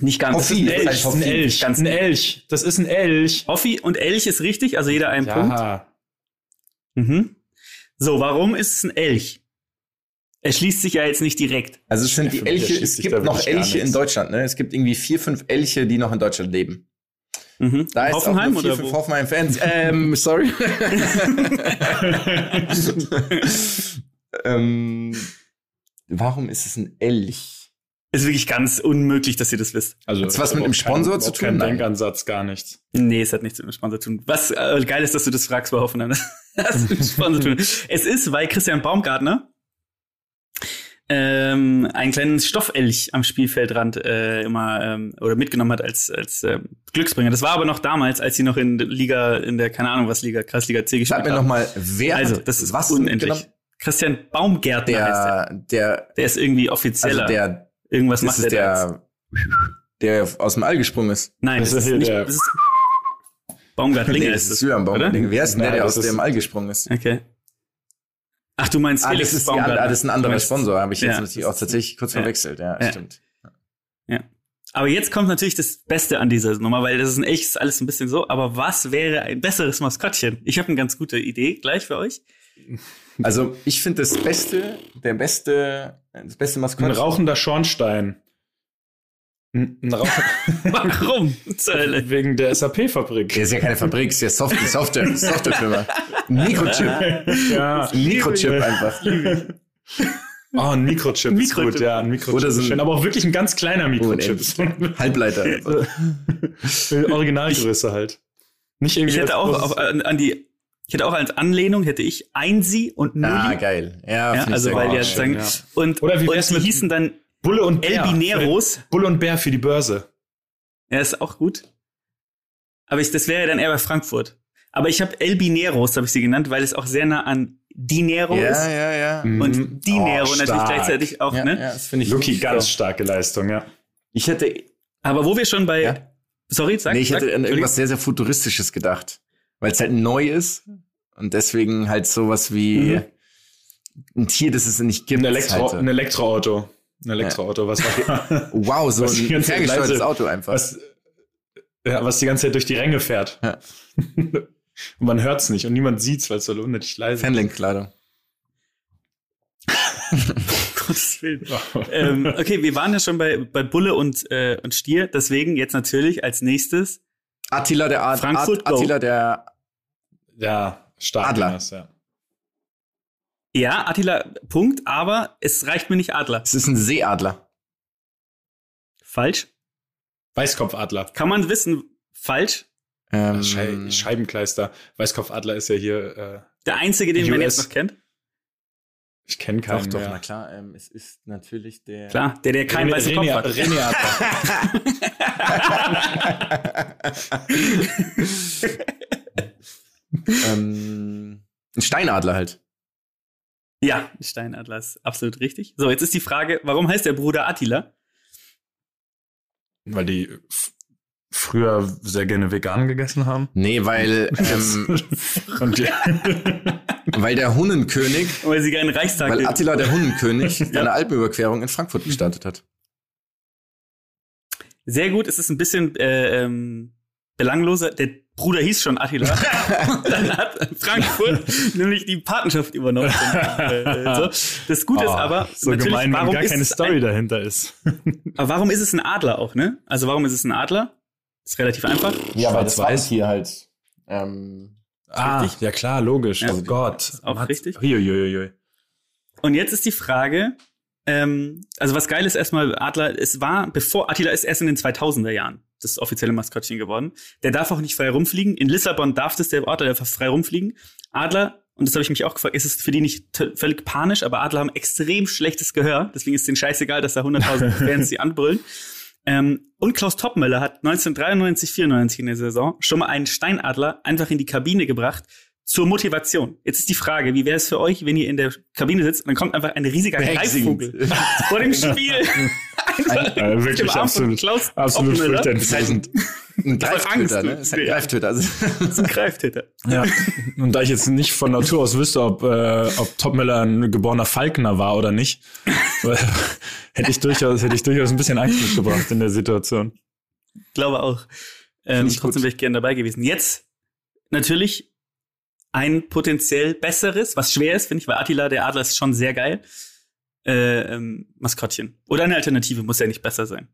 Nicht ganz. Hoffi. Das ist ein Das Elch. heißt ein Hoffi. Elch, Ganz ein Elch. Das ist ein Elch. Hoffi und Elch ist richtig, also jeder einen Punkt. Ja, Mhm. So, warum ist es ein Elch? Er schließt sich ja jetzt nicht direkt. Also es sind Ja, die Elche, es gibt noch Elche in. Deutschland, ne? Es gibt irgendwie vier, fünf Elche, die noch in Deutschland leben. Mhm. Da ist Hoffenheim auch vier, oder fünf wo? Hoffenheim-Fans. Ähm, sorry. Ähm, warum ist es ein Elch? Ist wirklich ganz unmöglich, dass ihr das wisst. Also Hat's was mit dem Sponsor kein, zu Kein tun? Nein. Denkansatz, gar nichts. Nee, es hat nichts mit dem Sponsor zu tun. Was äh, geil ist, dass du das fragst, bei Hoffenheim. Das hat mit dem Sponsor zu tun. Es ist, weil Christian Baumgartner ähm, einen kleinen Stoffelch am Spielfeldrand äh, immer ähm, oder mitgenommen hat als als ähm, Glücksbringer. Das war aber noch damals, als sie noch in der Liga in der keine Ahnung was Liga Kreisliga C gespielt Sag mir haben. nochmal, wer also, hat das ist was unendlich. Christian Baumgärtner heißt er. Der, der, Der ist irgendwie also offizieller. der, Irgendwas das macht ist er jetzt. der, der aus dem All gesprungen ist. Nein, Das das, ist ist nicht. der- Das ist Baumgartlinger Nee, ist das es, ist Julian? Baumgartlinger. Wer ist denn der, der aus ist- dem All gesprungen ist? Okay. Ach, du meinst Ah, Felix das ist, die, Baumgartner. ah, das ist ein anderer meinst- Sponsor, habe ich jetzt Ja, natürlich auch tatsächlich kurz ja. verwechselt. Ja, Ja. stimmt. Ja. Aber jetzt kommt natürlich das Beste an dieser Nummer, weil das ist ein echtes alles ein bisschen so. Aber was wäre ein besseres Maskottchen? Ich habe eine ganz gute Idee gleich für euch. Also ich finde das Beste, der beste, das beste Ein Maskottchen. rauchender Schornstein. Ein, ein Rauch Warum? Wegen der SAP-Fabrik. Der ist ja keine Fabrik, ist ja Soft Software, Softwarefirma. Ein Mikrochip. Ja. Ein Mikrochip einfach. Oh, ein Mikrochip, ist Mikrochip. gut, ja, ein Mikrochip. Oder so ist ein- schön, aber auch wirklich ein ganz kleiner Mikrochip. Unendlich. Halbleiter. Originalgröße halt. Nicht irgendwie Ich hätte auch auf, an, an die, ich hätte auch als Anlehnung hätte ich Einsi und Nulli. Ah, geil. Ja, ja, also weil ja schön, sozusagen ja. und Oder wie und die mit- hießen dann Bulle und El Bär. Bineros. Bulle und Bär für die Börse. Ja, ist auch gut. Aber ich, das wäre ja dann eher bei Frankfurt. Aber ich habe El Bineros, habe ich sie genannt, weil es auch sehr nah an Dinero Ja, ist. ja, ja. Mhm. Und Dinero Oh, natürlich gleichzeitig auch, ja, ne? ja, das finde ich Lucky, ganz starke Leistung, ja. Ich hätte, Aber wo wir schon bei. Ja. Sorry, sag nee, ich sag, hätte an irgendwas sehr, sehr Futuristisches gedacht. Weil es halt neu ist und deswegen halt sowas wie Mhm. ein Tier, das es nicht gibt. Ein, Elektro, halt. ein Elektroauto. Ein Elektroauto, was, Wow, so Was die ein ganze Zeit ferngesteuertes leise- Auto einfach. was, ja, was die ganze Zeit durch die Ränge fährt. Ja. und man hört's nicht und niemand sieht's, weil es so unnötig leise ist. Fanlenkkleidung. Gottes Willen. ähm, okay, wir waren ja schon bei, bei Bulle und, äh, und Stier, deswegen jetzt natürlich als nächstes. Attila der Ad Frankfurt Ad. Attila der Ja, stark. Adler. Jonas, ja. Ja, Attila, Punkt, aber es reicht mir nicht Adler. Es ist ein Seeadler. Falsch. Weißkopfadler. Kann man wissen, falsch. Ähm, Schei Scheibenkleister. Weißkopfadler ist ja hier, äh, Der einzige, den man US. jetzt noch kennt. Ich kenne keinen doch, doch, mehr. na klar. Ähm, es ist natürlich der. Klar, der, der keinen weißen Kopf hat. René Adler. ähm, ein Steinadler halt. Ja, Steinadler ist absolut richtig. So, jetzt ist die Frage, warum heißt der Bruder Attila? Weil die früher sehr gerne vegan gegessen haben. Nee, weil, ähm, weil der Hunnenkönig, Weil sie gerne Reichstag weil Attila der Hunnenkönig Ja. eine Alpenüberquerung in Frankfurt gestartet hat. Sehr gut, es ist ein bisschen äh, ähm, belangloser. Der Bruder hieß schon Attila. Dann hat Frankfurt nämlich die Patenschaft übernommen. äh, äh, so. Das Gute ist Oh, aber, so natürlich, gemein, wenn warum gar keine Story Ein, dahinter ist. aber warum ist es ein Adler auch, ne? Also warum ist es ein Adler? Ist relativ einfach. Ja, weil das Weiß- hier halt. Ähm, Ah, Richtig? ja klar, logisch. Ja, oh Gott. ist auch Mats- richtig. Uiuiui. Und jetzt ist die Frage, ähm, also was geil ist erstmal, Adler, es war, bevor, Attila ist erst in den 2000er Jahren das offizielle Maskottchen geworden. Der darf auch nicht frei rumfliegen. In Lissabon darf das der Adler einfach frei rumfliegen. Adler, und das habe ich mich auch gefragt, ist es für die nicht völlig panisch, aber Adler haben extrem schlechtes Gehör. Deswegen ist denen scheißegal, dass da 100.000 Fans sie anbrüllen. Ähm, und Klaus Toppmöller hat 1993, 94 in der Saison schon mal einen Steinadler einfach in die Kabine gebracht zur Motivation. Jetzt ist die Frage, wie wäre es für euch, wenn ihr in der Kabine sitzt und dann kommt einfach ein riesiger. Greifvogel vor dem Spiel. einfach Äh, im wirklich absolut, absolut Toppmöller. Ein Greiftöter, ne? Ist ein Ja. Greiftöter. Also, Das ist ein Greiftäter. Ja. Und da ich jetzt nicht von Natur aus wüsste, ob, äh, ob Topmüller ein geborener Falkner war oder nicht, hätte ich durchaus, hätte ich durchaus ein bisschen Angst mitgebracht in der Situation. Glaube auch. Ähm, ich trotzdem gut. wäre ich gerne dabei gewesen. Jetzt natürlich ein potenziell besseres, was schwer ist, finde ich, weil Attila, der Adler, ist schon sehr geil. Äh, ähm, Maskottchen. Oder eine Alternative, muss ja nicht besser sein.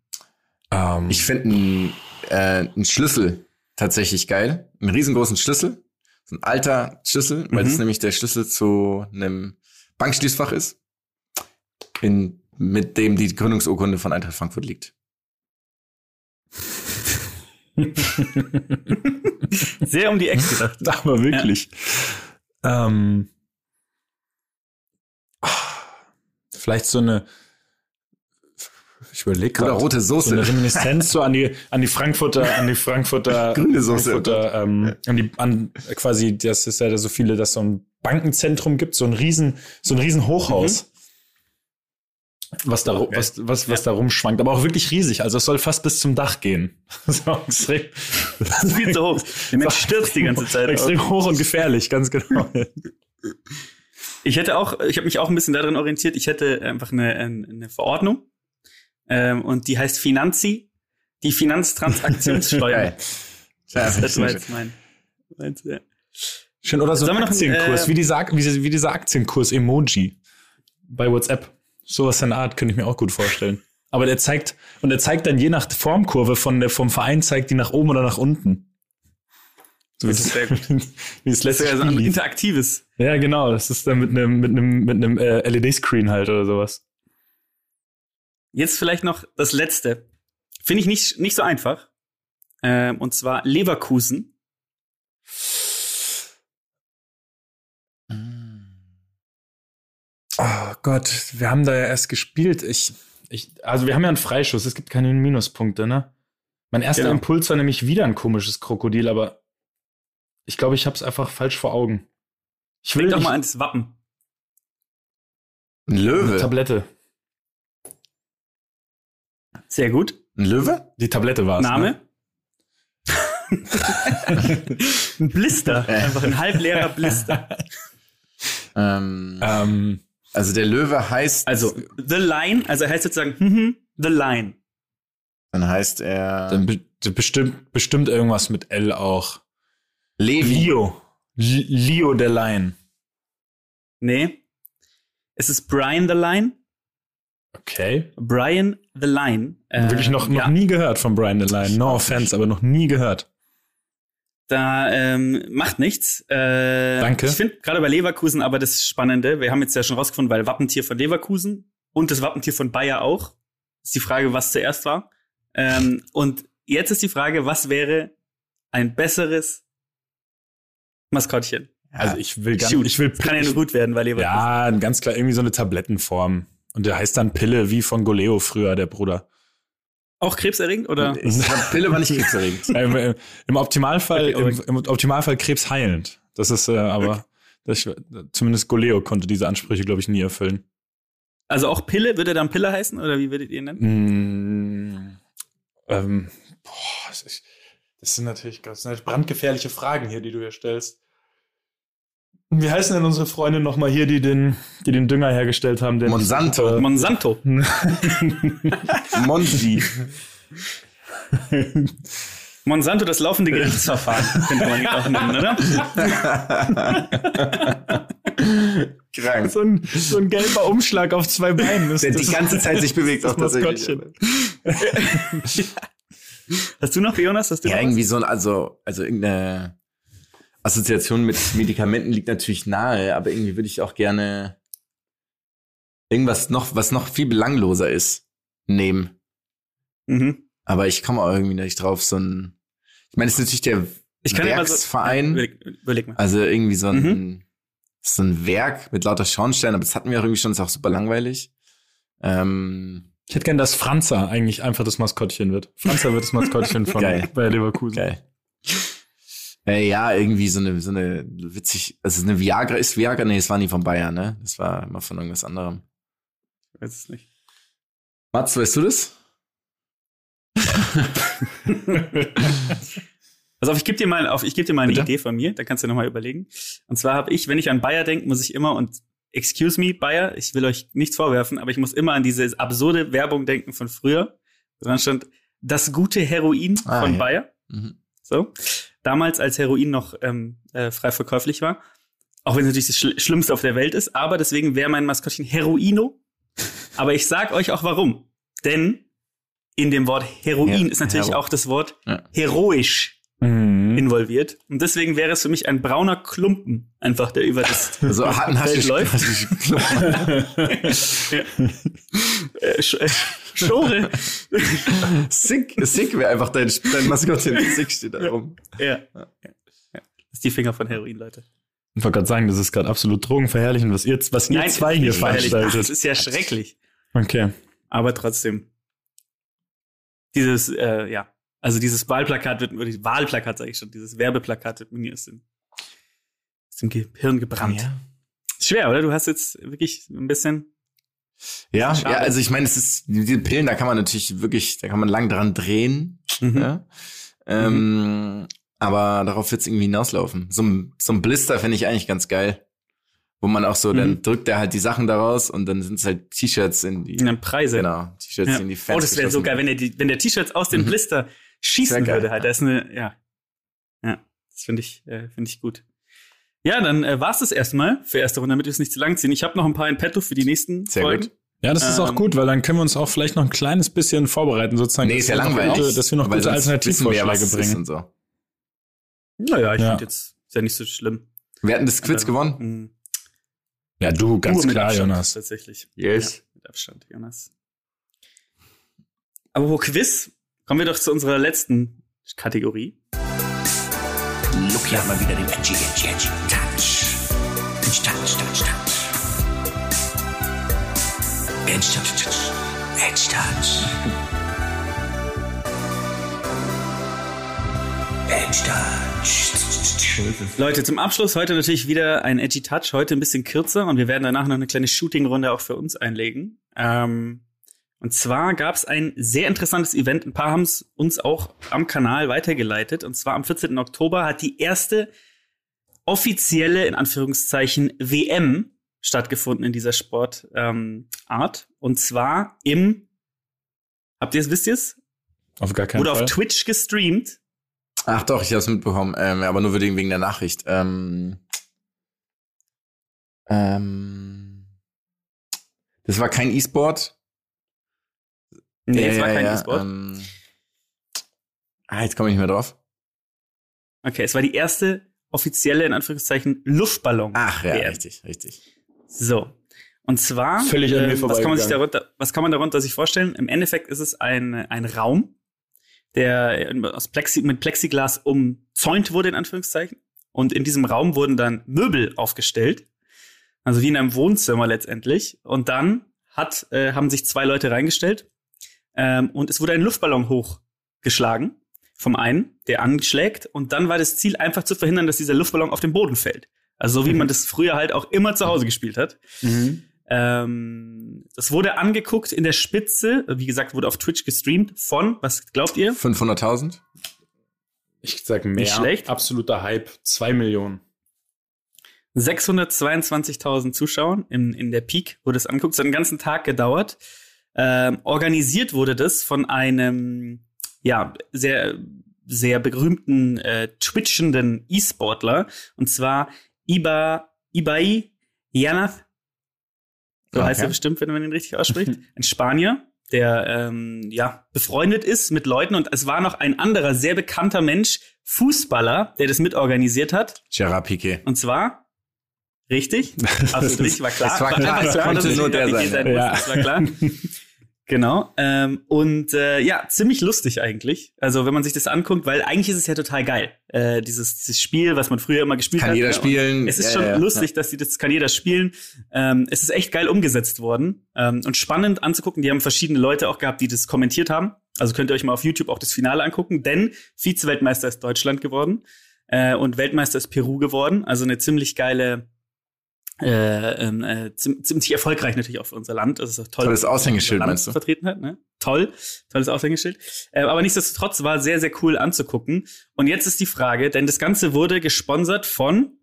Ähm, ich finde einen, äh, einen Schlüssel tatsächlich geil. Einen riesengroßen Schlüssel. So ein alter Schlüssel, weil Mhm. das nämlich der Schlüssel zu einem Bankschließfach ist, in, mit dem die Gründungsurkunde von Eintracht Frankfurt liegt. Sehr um die Ecke gedacht. Aber wirklich. Ähm, vielleicht so eine, ich überlege Oder gerade, rote so eine Soße. Reminiszenz so an die, an die Frankfurter, an die Frankfurter, Grüne Soße. Frankfurter, ähm, an die, an quasi, das ist ja so viele, dass so ein Bankenzentrum gibt, so ein riesen, so ein riesen Hochhaus. Was da, was, was, was da rumschwankt, aber auch wirklich riesig. Also es soll fast bis zum Dach gehen. so extrem, Das ist viel zu hoch. Der Mensch stürzt die ganze Zeit. extrem hoch und gefährlich, ganz genau. Ich hätte auch, ich habe mich auch ein bisschen darin orientiert. Ich hätte einfach eine, eine Verordnung ähm, und die heißt Finanzi, die Finanztransaktionssteuer. Geil. das das war jetzt mein. meins, ja. Schön, oder so ein Aktienkurs, äh, wie, dieser, wie, wie dieser Aktienkurs-Emoji bei WhatsApp. Sowas in der Art könnte ich mir auch gut vorstellen. Aber der zeigt, und der zeigt dann je nach Formkurve von der, vom Verein, zeigt die nach oben oder nach unten. So Das ist sehr gut. wie das Das letzte ist ja so Spiel ein interaktives. Ja, genau. Das ist dann mit einem, mit einem, mit einem äh, LED-Screen halt oder sowas. Jetzt vielleicht noch das letzte. Finde ich nicht, nicht so einfach. Ähm, und zwar Leverkusen. Oh Gott, wir haben da ja erst gespielt. Ich, ich, also wir haben ja einen Freischuss, es gibt keine Minuspunkte, ne? Mein erster Genau. Impuls war nämlich wieder ein komisches Krokodil, aber ich glaube, ich habe es einfach falsch vor Augen. Ich will Denk doch mal ans Wappen. Ein eine Löwe. Tablette. Sehr gut. Ein Löwe? Die Tablette war es. Ne? Name? ein Blister. Einfach ein halbleerer Blister. Ähm, Ähm, also der Löwe heißt, Also, The Line, also er heißt sozusagen, hm, The Line. dann heißt er dann be bestimmt, bestimmt irgendwas mit L auch. Levi. Leo. L Leo der Lion. Nee. Es ist Brian the Line. Okay. Brian the Line. Äh, Wirklich noch, noch ja, nie gehört von Brian the Lion. No offense, aber noch nie gehört. Da ähm, macht nichts. Äh, Danke. Ich finde gerade bei Leverkusen aber das Spannende, wir haben jetzt ja schon rausgefunden, weil Wappentier von Leverkusen und das Wappentier von Bayer auch. Ist die Frage, was zuerst war. Ähm, und jetzt ist die Frage, was wäre ein besseres Maskottchen? Also ich will ganz, Shoot. ich will Kann ja nur gut werden, weil Leverkusen. Ja, ganz klar, irgendwie so eine Tablettenform. Und der heißt dann Pille, wie von Goleo früher, der Bruder. Auch krebserregend oder? Glaub, Pille war nicht krebserregend. Im, im, Im Optimalfall, Okay, im, im Optimalfall krebsheilend. Das ist äh, aber, das, zumindest Goleo konnte diese Ansprüche, glaube ich, nie erfüllen. Also auch Pille, würde dann Pille heißen oder wie würdet ihr ihn nennen? Mm, ähm, boah, das, ist, das sind natürlich das sind halt brandgefährliche Fragen hier, die du hier stellst. Wie heißen denn unsere Freunde nochmal hier, die den, die den Dünger hergestellt haben? Den Monsanto. Monsanto. Monsi. Monsanto, das laufende Gerichtsverfahren, könnte man ihn auch nennen, oder? Krank. so, ein, so ein gelber Umschlag auf zwei Beinen. Ist Der das- die ganze Zeit sich bewegt, auch das tatsächlich. Hast du noch, Jonas? Hast du Ja, noch irgendwie so ein, also, also irgendeine Assoziation mit Medikamenten liegt natürlich nahe, aber irgendwie würde ich auch gerne irgendwas noch, was noch viel belangloser ist, nehmen. Mhm. Aber ich komme auch irgendwie nicht drauf, so ein, ich meine, es ist natürlich der Ich kann ja mal so, Werksverein, Überleg, überleg mal. also irgendwie so ein, Mhm. so ein Werk mit lauter Schornsteinen, aber das hatten wir auch irgendwie schon, ist auch super langweilig. Ähm, Ich hätte gern, dass Franza eigentlich einfach das Maskottchen wird. Franza wird das Maskottchen von Geil. bei Leverkusen. geil. Äh, ja, irgendwie so eine, so eine witzig, also eine Viagra ist Viagra, nee, es war nie von Bayern, ne? Das war immer von irgendwas anderem. Ich weiß es nicht. Mats, weißt du das? Pass auf, ich gebe dir mal auf, ich gebe dir mal eine Bitte? Idee von mir, da kannst du noch mal überlegen. Und zwar habe ich, wenn ich an Bayer denke, muss ich immer und excuse me Bayer, ich will euch nichts vorwerfen, aber ich muss immer an diese absurde Werbung denken von früher. Dran stand das gute Heroin Ah, von ja. Bayer. Mhm. So. Damals, als Heroin noch ähm, äh, frei verkäuflich war. Auch wenn es natürlich das Schl Schlimmste auf der Welt ist. Aber deswegen wäre mein Maskottchen Heroino. aber ich sag euch auch warum. Denn in dem Wort Heroin Ja, ist natürlich Hero- auch das Wort Ja. heroisch. Mhm. Mhm. involviert. Und deswegen wäre es für mich ein brauner Klumpen, einfach der über das So hatten Feld läuft. äh, äh, Schore. Sick, Sick wäre einfach dein, dein Maskottchen. Sick steht da rum. ja. ja. Das ist die Finger von Heroin, Leute. Ich wollte gerade sagen, das ist gerade absolut drogenverherrlichend, was ihr, was ihr zwei hier verherrlicht. Ach, veranstaltet. Das ist ja schrecklich. Okay. Aber trotzdem. Dieses, äh, ja. Also dieses Wahlplakat wird, oder die Wahlplakat sage ich schon, dieses Werbeplakat wird mir aus dem, aus dem Gehirn gebrannt. Ja. Schwer, oder? Du hast jetzt wirklich ein bisschen. Ja, ja, also ich meine, es ist, diese Pillen, da kann man natürlich wirklich, da kann man lang dran drehen. Mhm. Ja? Ähm, Aber darauf wird's irgendwie hinauslaufen. So ein, so ein Blister finde ich eigentlich ganz geil. Wo man auch so, Mhm. dann drückt er halt die Sachen daraus und dann sind es halt T-Shirts in die, Und dann Preise. genau, T-Shirts Ja. in die Fans. Oh, das wäre so geil, wenn der, die, wenn der T-Shirts aus dem Mhm. Blister schießen würde halt. Das ist eine, ja. Ja, das finde ich, äh, finde ich gut. Ja, dann äh, war's das erstmal für erste Runde, damit wir es nicht zu lang ziehen. Ich habe noch ein paar in petto für die nächsten Sehr Folgen. gut. Ja, das ist auch Ähm, gut, weil dann können wir uns auch vielleicht noch ein kleines bisschen vorbereiten, sozusagen. Nee, dass ist ja wir noch langweilig. Gute, dass wir noch gute Alternativvorschläge es ist bringen. und so. Naja, ich Ja. finde jetzt, ist ja nicht so schlimm. Wir hatten das Quiz Ähm, gewonnen. mh. Ja, du, ganz mit klar, Abstand, Jonas. Tatsächlich. Yes. Ja, mit Abstand, Jonas. Aber wo Quiz, kommen wir doch zu unserer letzten Kategorie. Lucky hat mal wieder den Edgy, Edgy, Edgy Touch. Touch, Touch, Touch, Touch. Edge, Touch, Touch. Edge, Touch. Edge, Touch. Leute, zum Abschluss heute natürlich wieder ein Edgy Touch, heute ein bisschen kürzer und wir werden danach noch eine kleine Shooting-Runde auch für uns einlegen. Ähm, und zwar gab es ein sehr interessantes Event, ein paar haben es uns auch am Kanal weitergeleitet. Und zwar am 14. Oktober hat die erste offizielle, in Anführungszeichen, WM stattgefunden in dieser Sportart. Ähm, und zwar im, habt ihr es, wisst ihr es? Auf gar keinen Wurde Fall. auf Twitch gestreamt. Ach doch, ich habe es mitbekommen, ähm, aber nur wegen wegen der Nachricht. Ähm, ähm, das war kein E-Sport. Nee, es war kein E-Sport. Ähm, ah, jetzt komme ich nicht mehr drauf. Okay, es war die erste offizielle, in Anführungszeichen, Luftballon. Ach ja, WM. richtig, richtig. So. Und zwar, Völlig an mir ähm, was kann man sich darunter, was kann man darunter sich vorstellen? Im Endeffekt ist es ein, ein Raum, der aus Plexi, mit Plexiglas umzäunt wurde, in Anführungszeichen. Und in diesem Raum wurden dann Möbel aufgestellt. Also wie in einem Wohnzimmer letztendlich. Und dann hat, äh, haben sich zwei Leute reingestellt. Ähm, und es wurde ein Luftballon hochgeschlagen. Vom einen, der anschlägt. Und dann war das Ziel einfach zu verhindern, dass dieser Luftballon auf den Boden fällt. Also so wie man das früher halt auch immer zu Hause gespielt hat. Mhm. Ähm, das wurde angeguckt in der Spitze, wie gesagt, wurde auf Twitch gestreamt von, was glaubt ihr? 500.000? Ich sag mehr. Nicht schlecht. Absoluter Hype. Zwei Millionen. 622.000 Zuschauern in, in der Peak wurde es angeguckt. Es hat einen ganzen Tag gedauert. Ähm, organisiert wurde das von einem, ja, sehr, sehr berühmten äh, twitchenden E-Sportler. Und zwar Iba, Ibai Yanath. So Okay. heißt er bestimmt, wenn man ihn richtig ausspricht. Ein Spanier, der ähm, ja befreundet ist mit Leuten. Und es war noch ein anderer sehr bekannter Mensch, Fußballer, der das mitorganisiert hat. Gerard Piqué. Und zwar, richtig, absolut richtig, war klar. Es war klar, einfach es konnte nur der sein, muss, ja. Das war klar. Genau. Ähm, und äh, ja, ziemlich lustig eigentlich. Also wenn man sich das anguckt, weil eigentlich ist es ja total geil. Äh, dieses, dieses Spiel, was man früher immer gespielt Kann hat. jeder ne? spielen. Es ist Ja, schon ja, ja. lustig, dass sie das kann jeder spielen. Ähm, es ist echt geil umgesetzt worden ähm, und spannend anzugucken. Die haben verschiedene Leute auch gehabt, die das kommentiert haben. Also könnt ihr euch mal auf YouTube auch das Finale angucken, denn Vize-Weltmeister ist Deutschland geworden äh, und Weltmeister ist Peru geworden. Also eine ziemlich geile, äh, ähm, äh, ziem- ziemlich erfolgreich natürlich auch für unser Land. Das ist auch toll. Tolles Aushängeschild, Land meinst du? Vertreten hat, ne? Toll, tolles Aushängeschild. Äh, aber nichtsdestotrotz war sehr, sehr cool anzugucken. Und jetzt ist die Frage, denn das Ganze wurde gesponsert von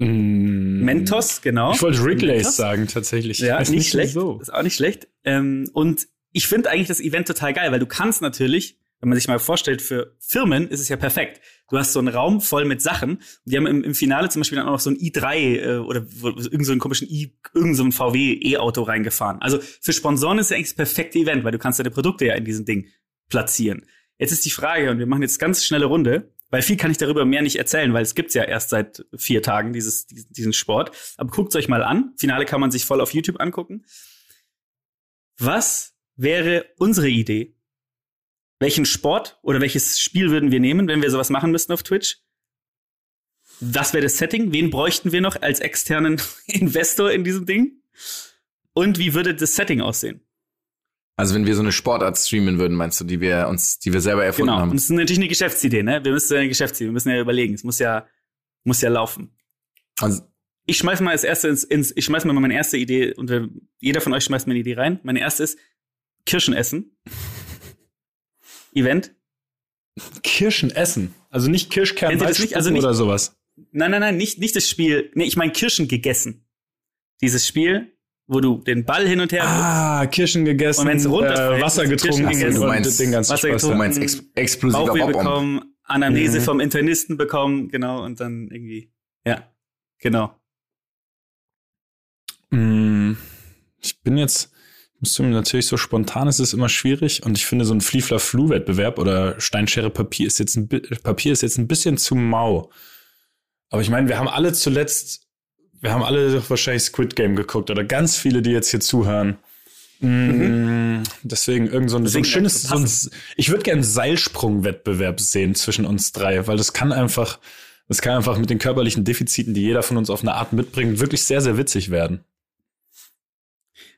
Mm. Mentos, genau. Ich wollte Wrigley's sagen, tatsächlich. Ja, Weiß nicht schlecht. wieso. Ist auch nicht schlecht. Ähm, und ich finde eigentlich das Event total geil, weil du kannst natürlich, wenn man sich mal vorstellt, für Firmen ist es ja perfekt. Du hast so einen Raum voll mit Sachen. Die haben im, im Finale zum Beispiel dann auch noch so ein i3 äh, oder wo- irgend so komischen i, irgend so VW E-Auto reingefahren. Also für Sponsoren ist ja eigentlich das perfekte Event, weil du kannst deine Produkte ja in diesem Ding platzieren. Jetzt ist die Frage, und wir machen jetzt ganz schnelle Runde, weil viel kann ich darüber mehr nicht erzählen, weil es gibt's ja erst seit vier Tagen, dieses, diesen Sport. Aber guckt's euch mal an. Finale kann man sich voll auf YouTube angucken. Was wäre unsere Idee? Welchen Sport oder welches Spiel würden wir nehmen, wenn wir sowas machen müssten auf Twitch? Was wäre das Setting? Wen bräuchten wir noch als externen Investor in diesem Ding? Und wie würde das Setting aussehen? Also wenn wir so eine Sportart streamen würden, meinst du, die wir uns, die wir selber erfunden genau. haben? Und es ist natürlich eine Geschäftsidee, ne? Wir müssen eine Geschäftsidee, wir müssen ja überlegen. Es muss ja, muss ja laufen. Also, Ich schmeiß mal als erste ins, ins ich schmeiß mal meine erste Idee und jeder von euch schmeißt mir eine Idee rein. Meine erste ist Kirschen essen. Event. Kirschen essen. Also nicht Kirschkern nicht? Also nicht- oder sowas. Nein, nein, nein, nicht, nicht das Spiel. Nee, ich meine Kirschen gegessen. Dieses Spiel, wo du den Ball hin und her Ah, Kirschen gegessen, Und wenn's runterfällt, äh, Wasser getrunken Kirschen gegessen. Du und meinst den ganzen Wasser Spaß. du getrunken. meinst ex explosiver Bauchweh bekommen, Anamnese Mhm. vom Internisten bekommen, genau, und dann irgendwie. Ja, genau. Mm, Ich bin jetzt, ich muss zugeben, natürlich so spontan ist es immer schwierig und ich finde so ein Fliefler-Flu-Wettbewerb oder Steinschere Papier ist jetzt ein, Papier ist jetzt ein bisschen zu mau. Aber ich meine, wir haben alle zuletzt, wir haben alle doch wahrscheinlich Squid Game geguckt oder ganz viele, die jetzt hier zuhören. Mm, Deswegen irgend so ein, so ein Deswegen schönes, so ein, ich würde gerne einen Seilsprung-Wettbewerb sehen zwischen uns drei, weil das kann einfach, das kann einfach mit den körperlichen Defiziten, die jeder von uns auf eine Art mitbringt, wirklich sehr, sehr witzig werden.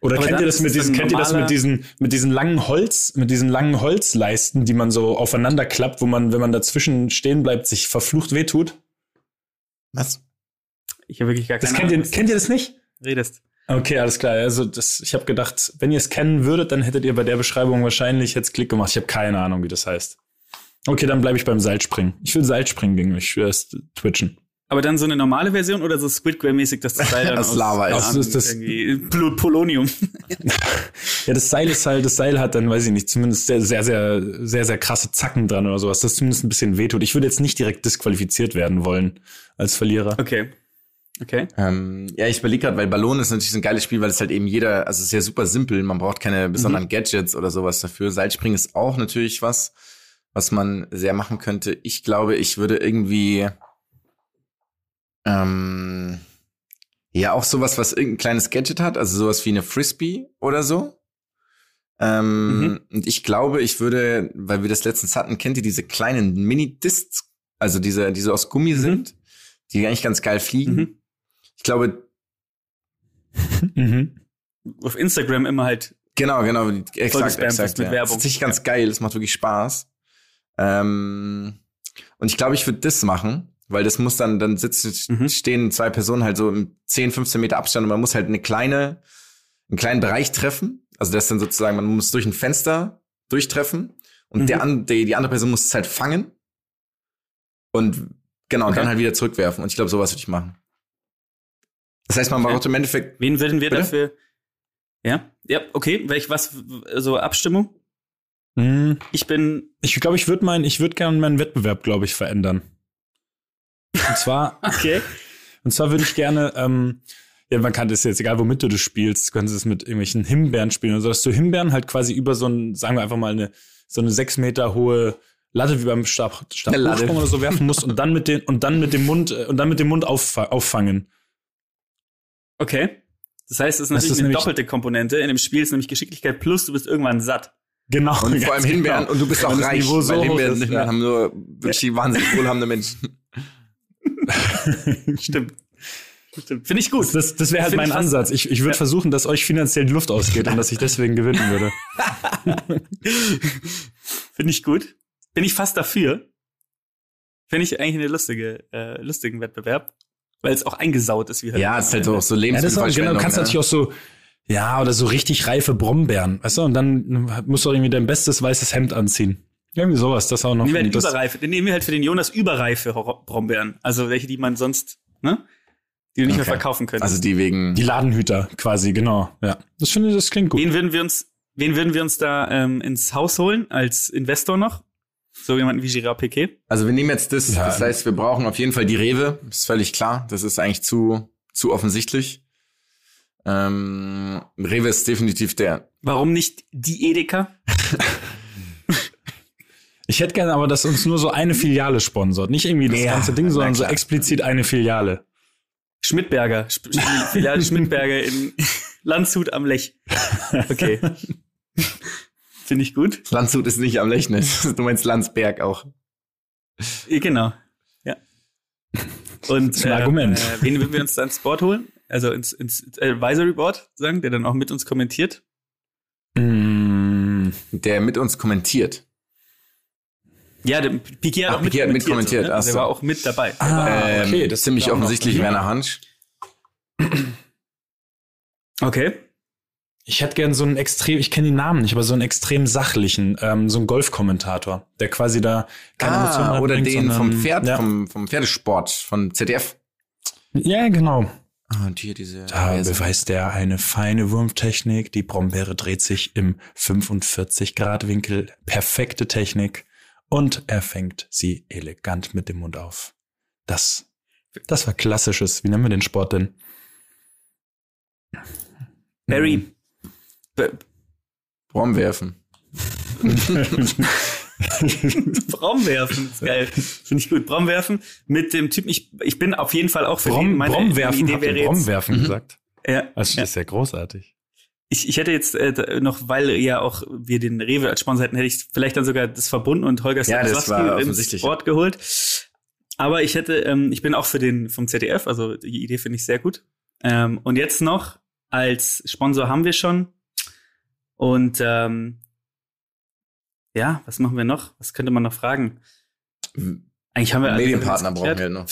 Oder Aber kennt ihr das mit es diesen, kennt ihr das mit diesen, mit diesen langen Holz, mit diesen langen Holzleisten, die man so aufeinander klappt, wo man, wenn man dazwischen stehen bleibt, sich verflucht wehtut? Was? Ich habe wirklich gar Das keine kennt ihr, Ahnung, was kennt ihr das nicht? redest. Okay, alles klar. Also das, ich habe gedacht, wenn ihr es kennen würdet, dann hättet ihr bei der Beschreibung wahrscheinlich jetzt Klick gemacht. Ich habe keine Ahnung, wie das heißt. Okay, dann bleibe ich beim Seilspringen. Ich will Seilspringen gegen mich, erst twitchen. Aber dann so eine normale Version oder so Squid Game-mäßig, dass das Seil dann Das aus, Lava ist. aus Das ist das- Polonium. Ja, das Seil ist halt, das Seil hat dann, weiß ich nicht, zumindest sehr, sehr, sehr, sehr, sehr krasse Zacken dran oder sowas, das zumindest ein bisschen wehtut. Ich würde jetzt nicht direkt disqualifiziert werden wollen als Verlierer. Okay. Okay. Ähm, ja, ich überlege gerade, weil Ballon ist natürlich so ein geiles Spiel, weil es halt eben jeder, also es ist ja super simpel, man braucht keine besonderen Gadgets oder sowas dafür. Seilspringen ist auch natürlich was, was man sehr machen könnte. Ich glaube, ich würde irgendwie ähm, ja auch sowas, was irgendein kleines Gadget hat, also sowas wie eine Frisbee oder so. Ähm, Und ich glaube, ich würde, weil wir das letztens hatten, kennt ihr diese kleinen Mini-Discs, also diese, die so aus Gummi sind, die eigentlich ganz geil fliegen. Mhm. Ich glaube, Mhm. Auf Instagram immer halt. genau, genau, exakt, exakt. mit ja. Werbung. Das ist tatsächlich ganz geil, das macht wirklich Spaß. Ähm, und ich glaube, ich würde das machen, weil das muss dann, dann sitzen, Mhm. stehen zwei Personen halt so im 10, 15 Meter Abstand und man muss halt eine kleine, einen kleinen Bereich treffen. Also das ist dann sozusagen, man muss durch ein Fenster durchtreffen und Mhm. der an, die, die andere Person muss es halt fangen und genau, und Okay. dann halt wieder zurückwerfen. Und ich glaube, sowas würde ich machen. Das heißt, man Okay. braucht im Endeffekt Wen würden wir Bitte? dafür? Ja, ja, okay. Welch was? So Abstimmung? Mhm. Ich bin. Ich glaube, ich würde mein, ich würde gerne meinen Wettbewerb, glaube ich, verändern. Und zwar, Okay. und zwar würde ich gerne, ähm, ja, man kann das jetzt, egal womit du das spielst, du kannst es mit irgendwelchen Himbeeren spielen oder so, dass du Himbeeren halt quasi über so ein, sagen wir einfach mal eine, so eine sechs Meter hohe Latte wie beim Stab, Eine Latte. Stabhochsprung oder so werfen musst und dann mit den, und dann mit dem Mund, äh, und dann mit dem Mund auffa auffangen. Okay. Das heißt, es ist Das natürlich ist eine nämlich- doppelte Komponente. In dem Spiel ist nämlich Geschicklichkeit plus, du bist irgendwann satt. Genau. und vor allem Himbeeren genau. und du bist auch reich, so weil Himbeeren, ist, Himbeeren ja. haben nur wirklich wahnsinnig wohlhabende Menschen. Stimmt. Stimmt. Finde ich gut. Das, das wäre halt Find mein Ansatz. Ich, ich würde Ja. versuchen, dass euch finanziell die Luft ausgeht und dass ich deswegen gewinnen würde. Finde ich gut. Bin ich fast dafür. Finde ich eigentlich eine lustige, äh, lustigen Wettbewerb. Weil es auch eingesaut ist, wie Ja, es ist halt so, so Ja, das ist auch, genau, du kannst ne? natürlich auch so, ja, oder so richtig reife Brombeeren, weißt du, und dann musst du auch irgendwie dein bestes weißes Hemd anziehen. Irgendwie sowas, das auch noch. Nehmen wir halt das, überreife. Den nehmen wir halt für den Jonas überreife Brombeeren. Also welche, die man sonst, ne? Die du nicht mehr Okay. verkaufen könntest. Also die wegen. die Ladenhüter quasi, genau. Ja, das finde ich, das klingt gut. wen würden wir uns, wen würden wir uns da ähm, ins Haus holen als Investor noch? So jemanden wie Girard Piquet? Also wir nehmen jetzt das, Ja. das heißt, wir brauchen auf jeden Fall die Rewe, ist völlig klar. Das ist eigentlich zu, zu offensichtlich. Ähm, Rewe ist definitiv der. Warum nicht die Edeka? Ich hätte gerne aber, dass uns nur so eine Filiale sponsort. Nicht irgendwie das Ja, ganze Ding, sondern so explizit eine Filiale. Schmidberger, Sp Filiale Schmidberger in Landshut am Lech. Okay. Finde ich gut. Landshut ist nicht am Lechnis. Du meinst Landsberg auch. Genau. Ja. Und ist ein Argument. Äh, wen würden wir uns da ins Board holen? Also ins, ins Advisory Board sagen, der dann auch mit uns kommentiert. Mm, Der mit uns kommentiert. Ja, der Piquet hat Ach, auch mit Piquet hat mit kommentiert. kommentiert, so, ne? also der war auch mit dabei. Ah, ähm, okay, das ziemlich ist noch- offensichtlich Werner Hansch. Okay. ich hätte gern so einen extrem, ich kenne die Namen nicht, aber so einen extrem sachlichen, ähm, so einen Golfkommentator, der quasi da keine Emotionen Ah, oder den vom sondern- Pferd, Ja, vom, vom Pferdesport, von ZDF. ja genau. Ah, und hier diese. Da wer ist- beweist er eine feine Wurmtechnik. Die Brombeere dreht sich im 45 Grad Winkel. Perfekte Technik. Und er fängt sie elegant mit dem Mund auf. Das, das war klassisches. Wie nennen wir den Sport denn? Barry. B- Brom werfen. Brom werfen, ist geil. Finde ich gut. Brom werfen mit dem Typen. Ich, ich bin auf jeden Fall auch für den. Brom, Meine Bromwerfen, Idee wäre Bromwerfen gesagt? ja, Das ja. ist ja großartig. Ich, ich hätte jetzt äh, noch, weil ja auch wir den Rewe als Sponsor hätten, hätte ich vielleicht dann sogar das verbunden und Holger Ja, war ins. Board geholt. Aber ich hätte, ähm, ich bin auch für den vom ZDF, also die Idee finde ich sehr gut. Ähm, und jetzt noch als Sponsor haben wir schon. Und ähm, ja, was machen wir noch? Was könnte man noch fragen? Eigentlich haben wir Medienpartner brauchen wir noch.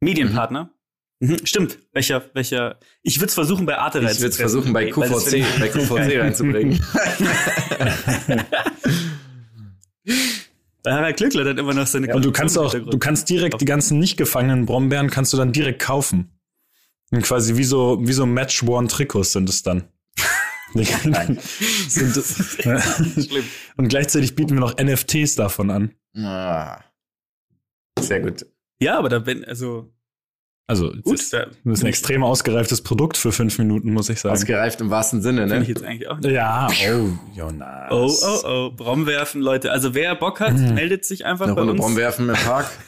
Medienpartner. Mhm. Stimmt. Welcher, welcher? Ich würde es versuchen bei Arte Ich würde es versuchen, bei QVC, bei ich- QVC reinzubringen. Bei Harald Glückler hat immer noch seine Und du kannst auch, du kannst direkt die ganzen nicht gefangenen Brombeeren kannst du dann direkt kaufen. Und quasi wie so, wie so Match-Worn-Trikots sind es dann. sind Schlimm. und gleichzeitig bieten wir noch NFTs davon an. ah. Sehr gut. Ja, aber da wenn, also Also, gut, das da ist ein extrem ausgereiftes Produkt für fünf Minuten, muss ich sagen. Ausgereift im wahrsten Sinne, finde ich ne? jetzt eigentlich auch. Ja, oh, Jonas. Oh, oh, oh, Brom werfen, Leute. Also wer Bock hat, Mhm. meldet sich einfach Eine bei Runde uns. Brom werfen im Park.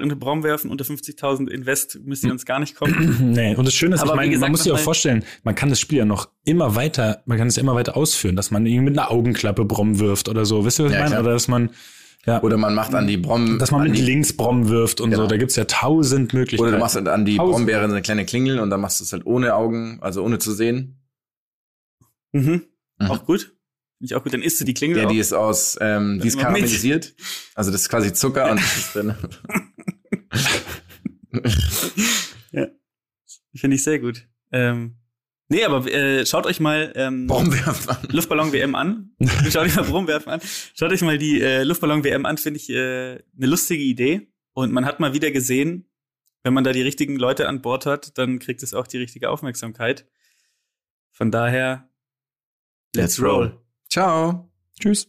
Eine Brom werfen unter 50.000 Invest müsst ihr uns gar nicht kommen. Nee, und das Schöne ist, Aber ich meine, gesagt, man muss sich auch vorstellen, man kann das Spiel ja noch immer weiter, man kann es ja immer weiter ausführen, dass man irgendwie mit einer Augenklappe Brom wirft oder so. Wisst ihr, was Ja, ich meine? klar. Oder dass man, ja, Oder man macht an die Brom. dass man an mit die, links Brom wirft und Genau. so. Da gibt's ja tausend Möglichkeiten. Oder du machst an die Tausend. Brombeere eine kleine Klingel und dann machst du es halt ohne Augen, also ohne zu sehen. Mhm. Mhm. Auch gut. Finde ich auch gut. Dann isst du die Klingel Ja, auch. die ist aus, ähm, die ist karamellisiert. Also das ist quasi Zucker und das ist drin. Finde ich sehr gut. Ähm, nee, aber äh, schaut euch mal ähm, Bromwerfen an. Luftballon-WM an. Schaut euch mal Brumwerfen an. Schaut euch mal die äh, Luftballon-WM an, finde ich äh, eine lustige Idee. Und man hat mal wieder gesehen, wenn man da die richtigen Leute an Bord hat, dann kriegt es auch die richtige Aufmerksamkeit. Von daher, let's, Let's roll. roll. Ciao. Tschüss.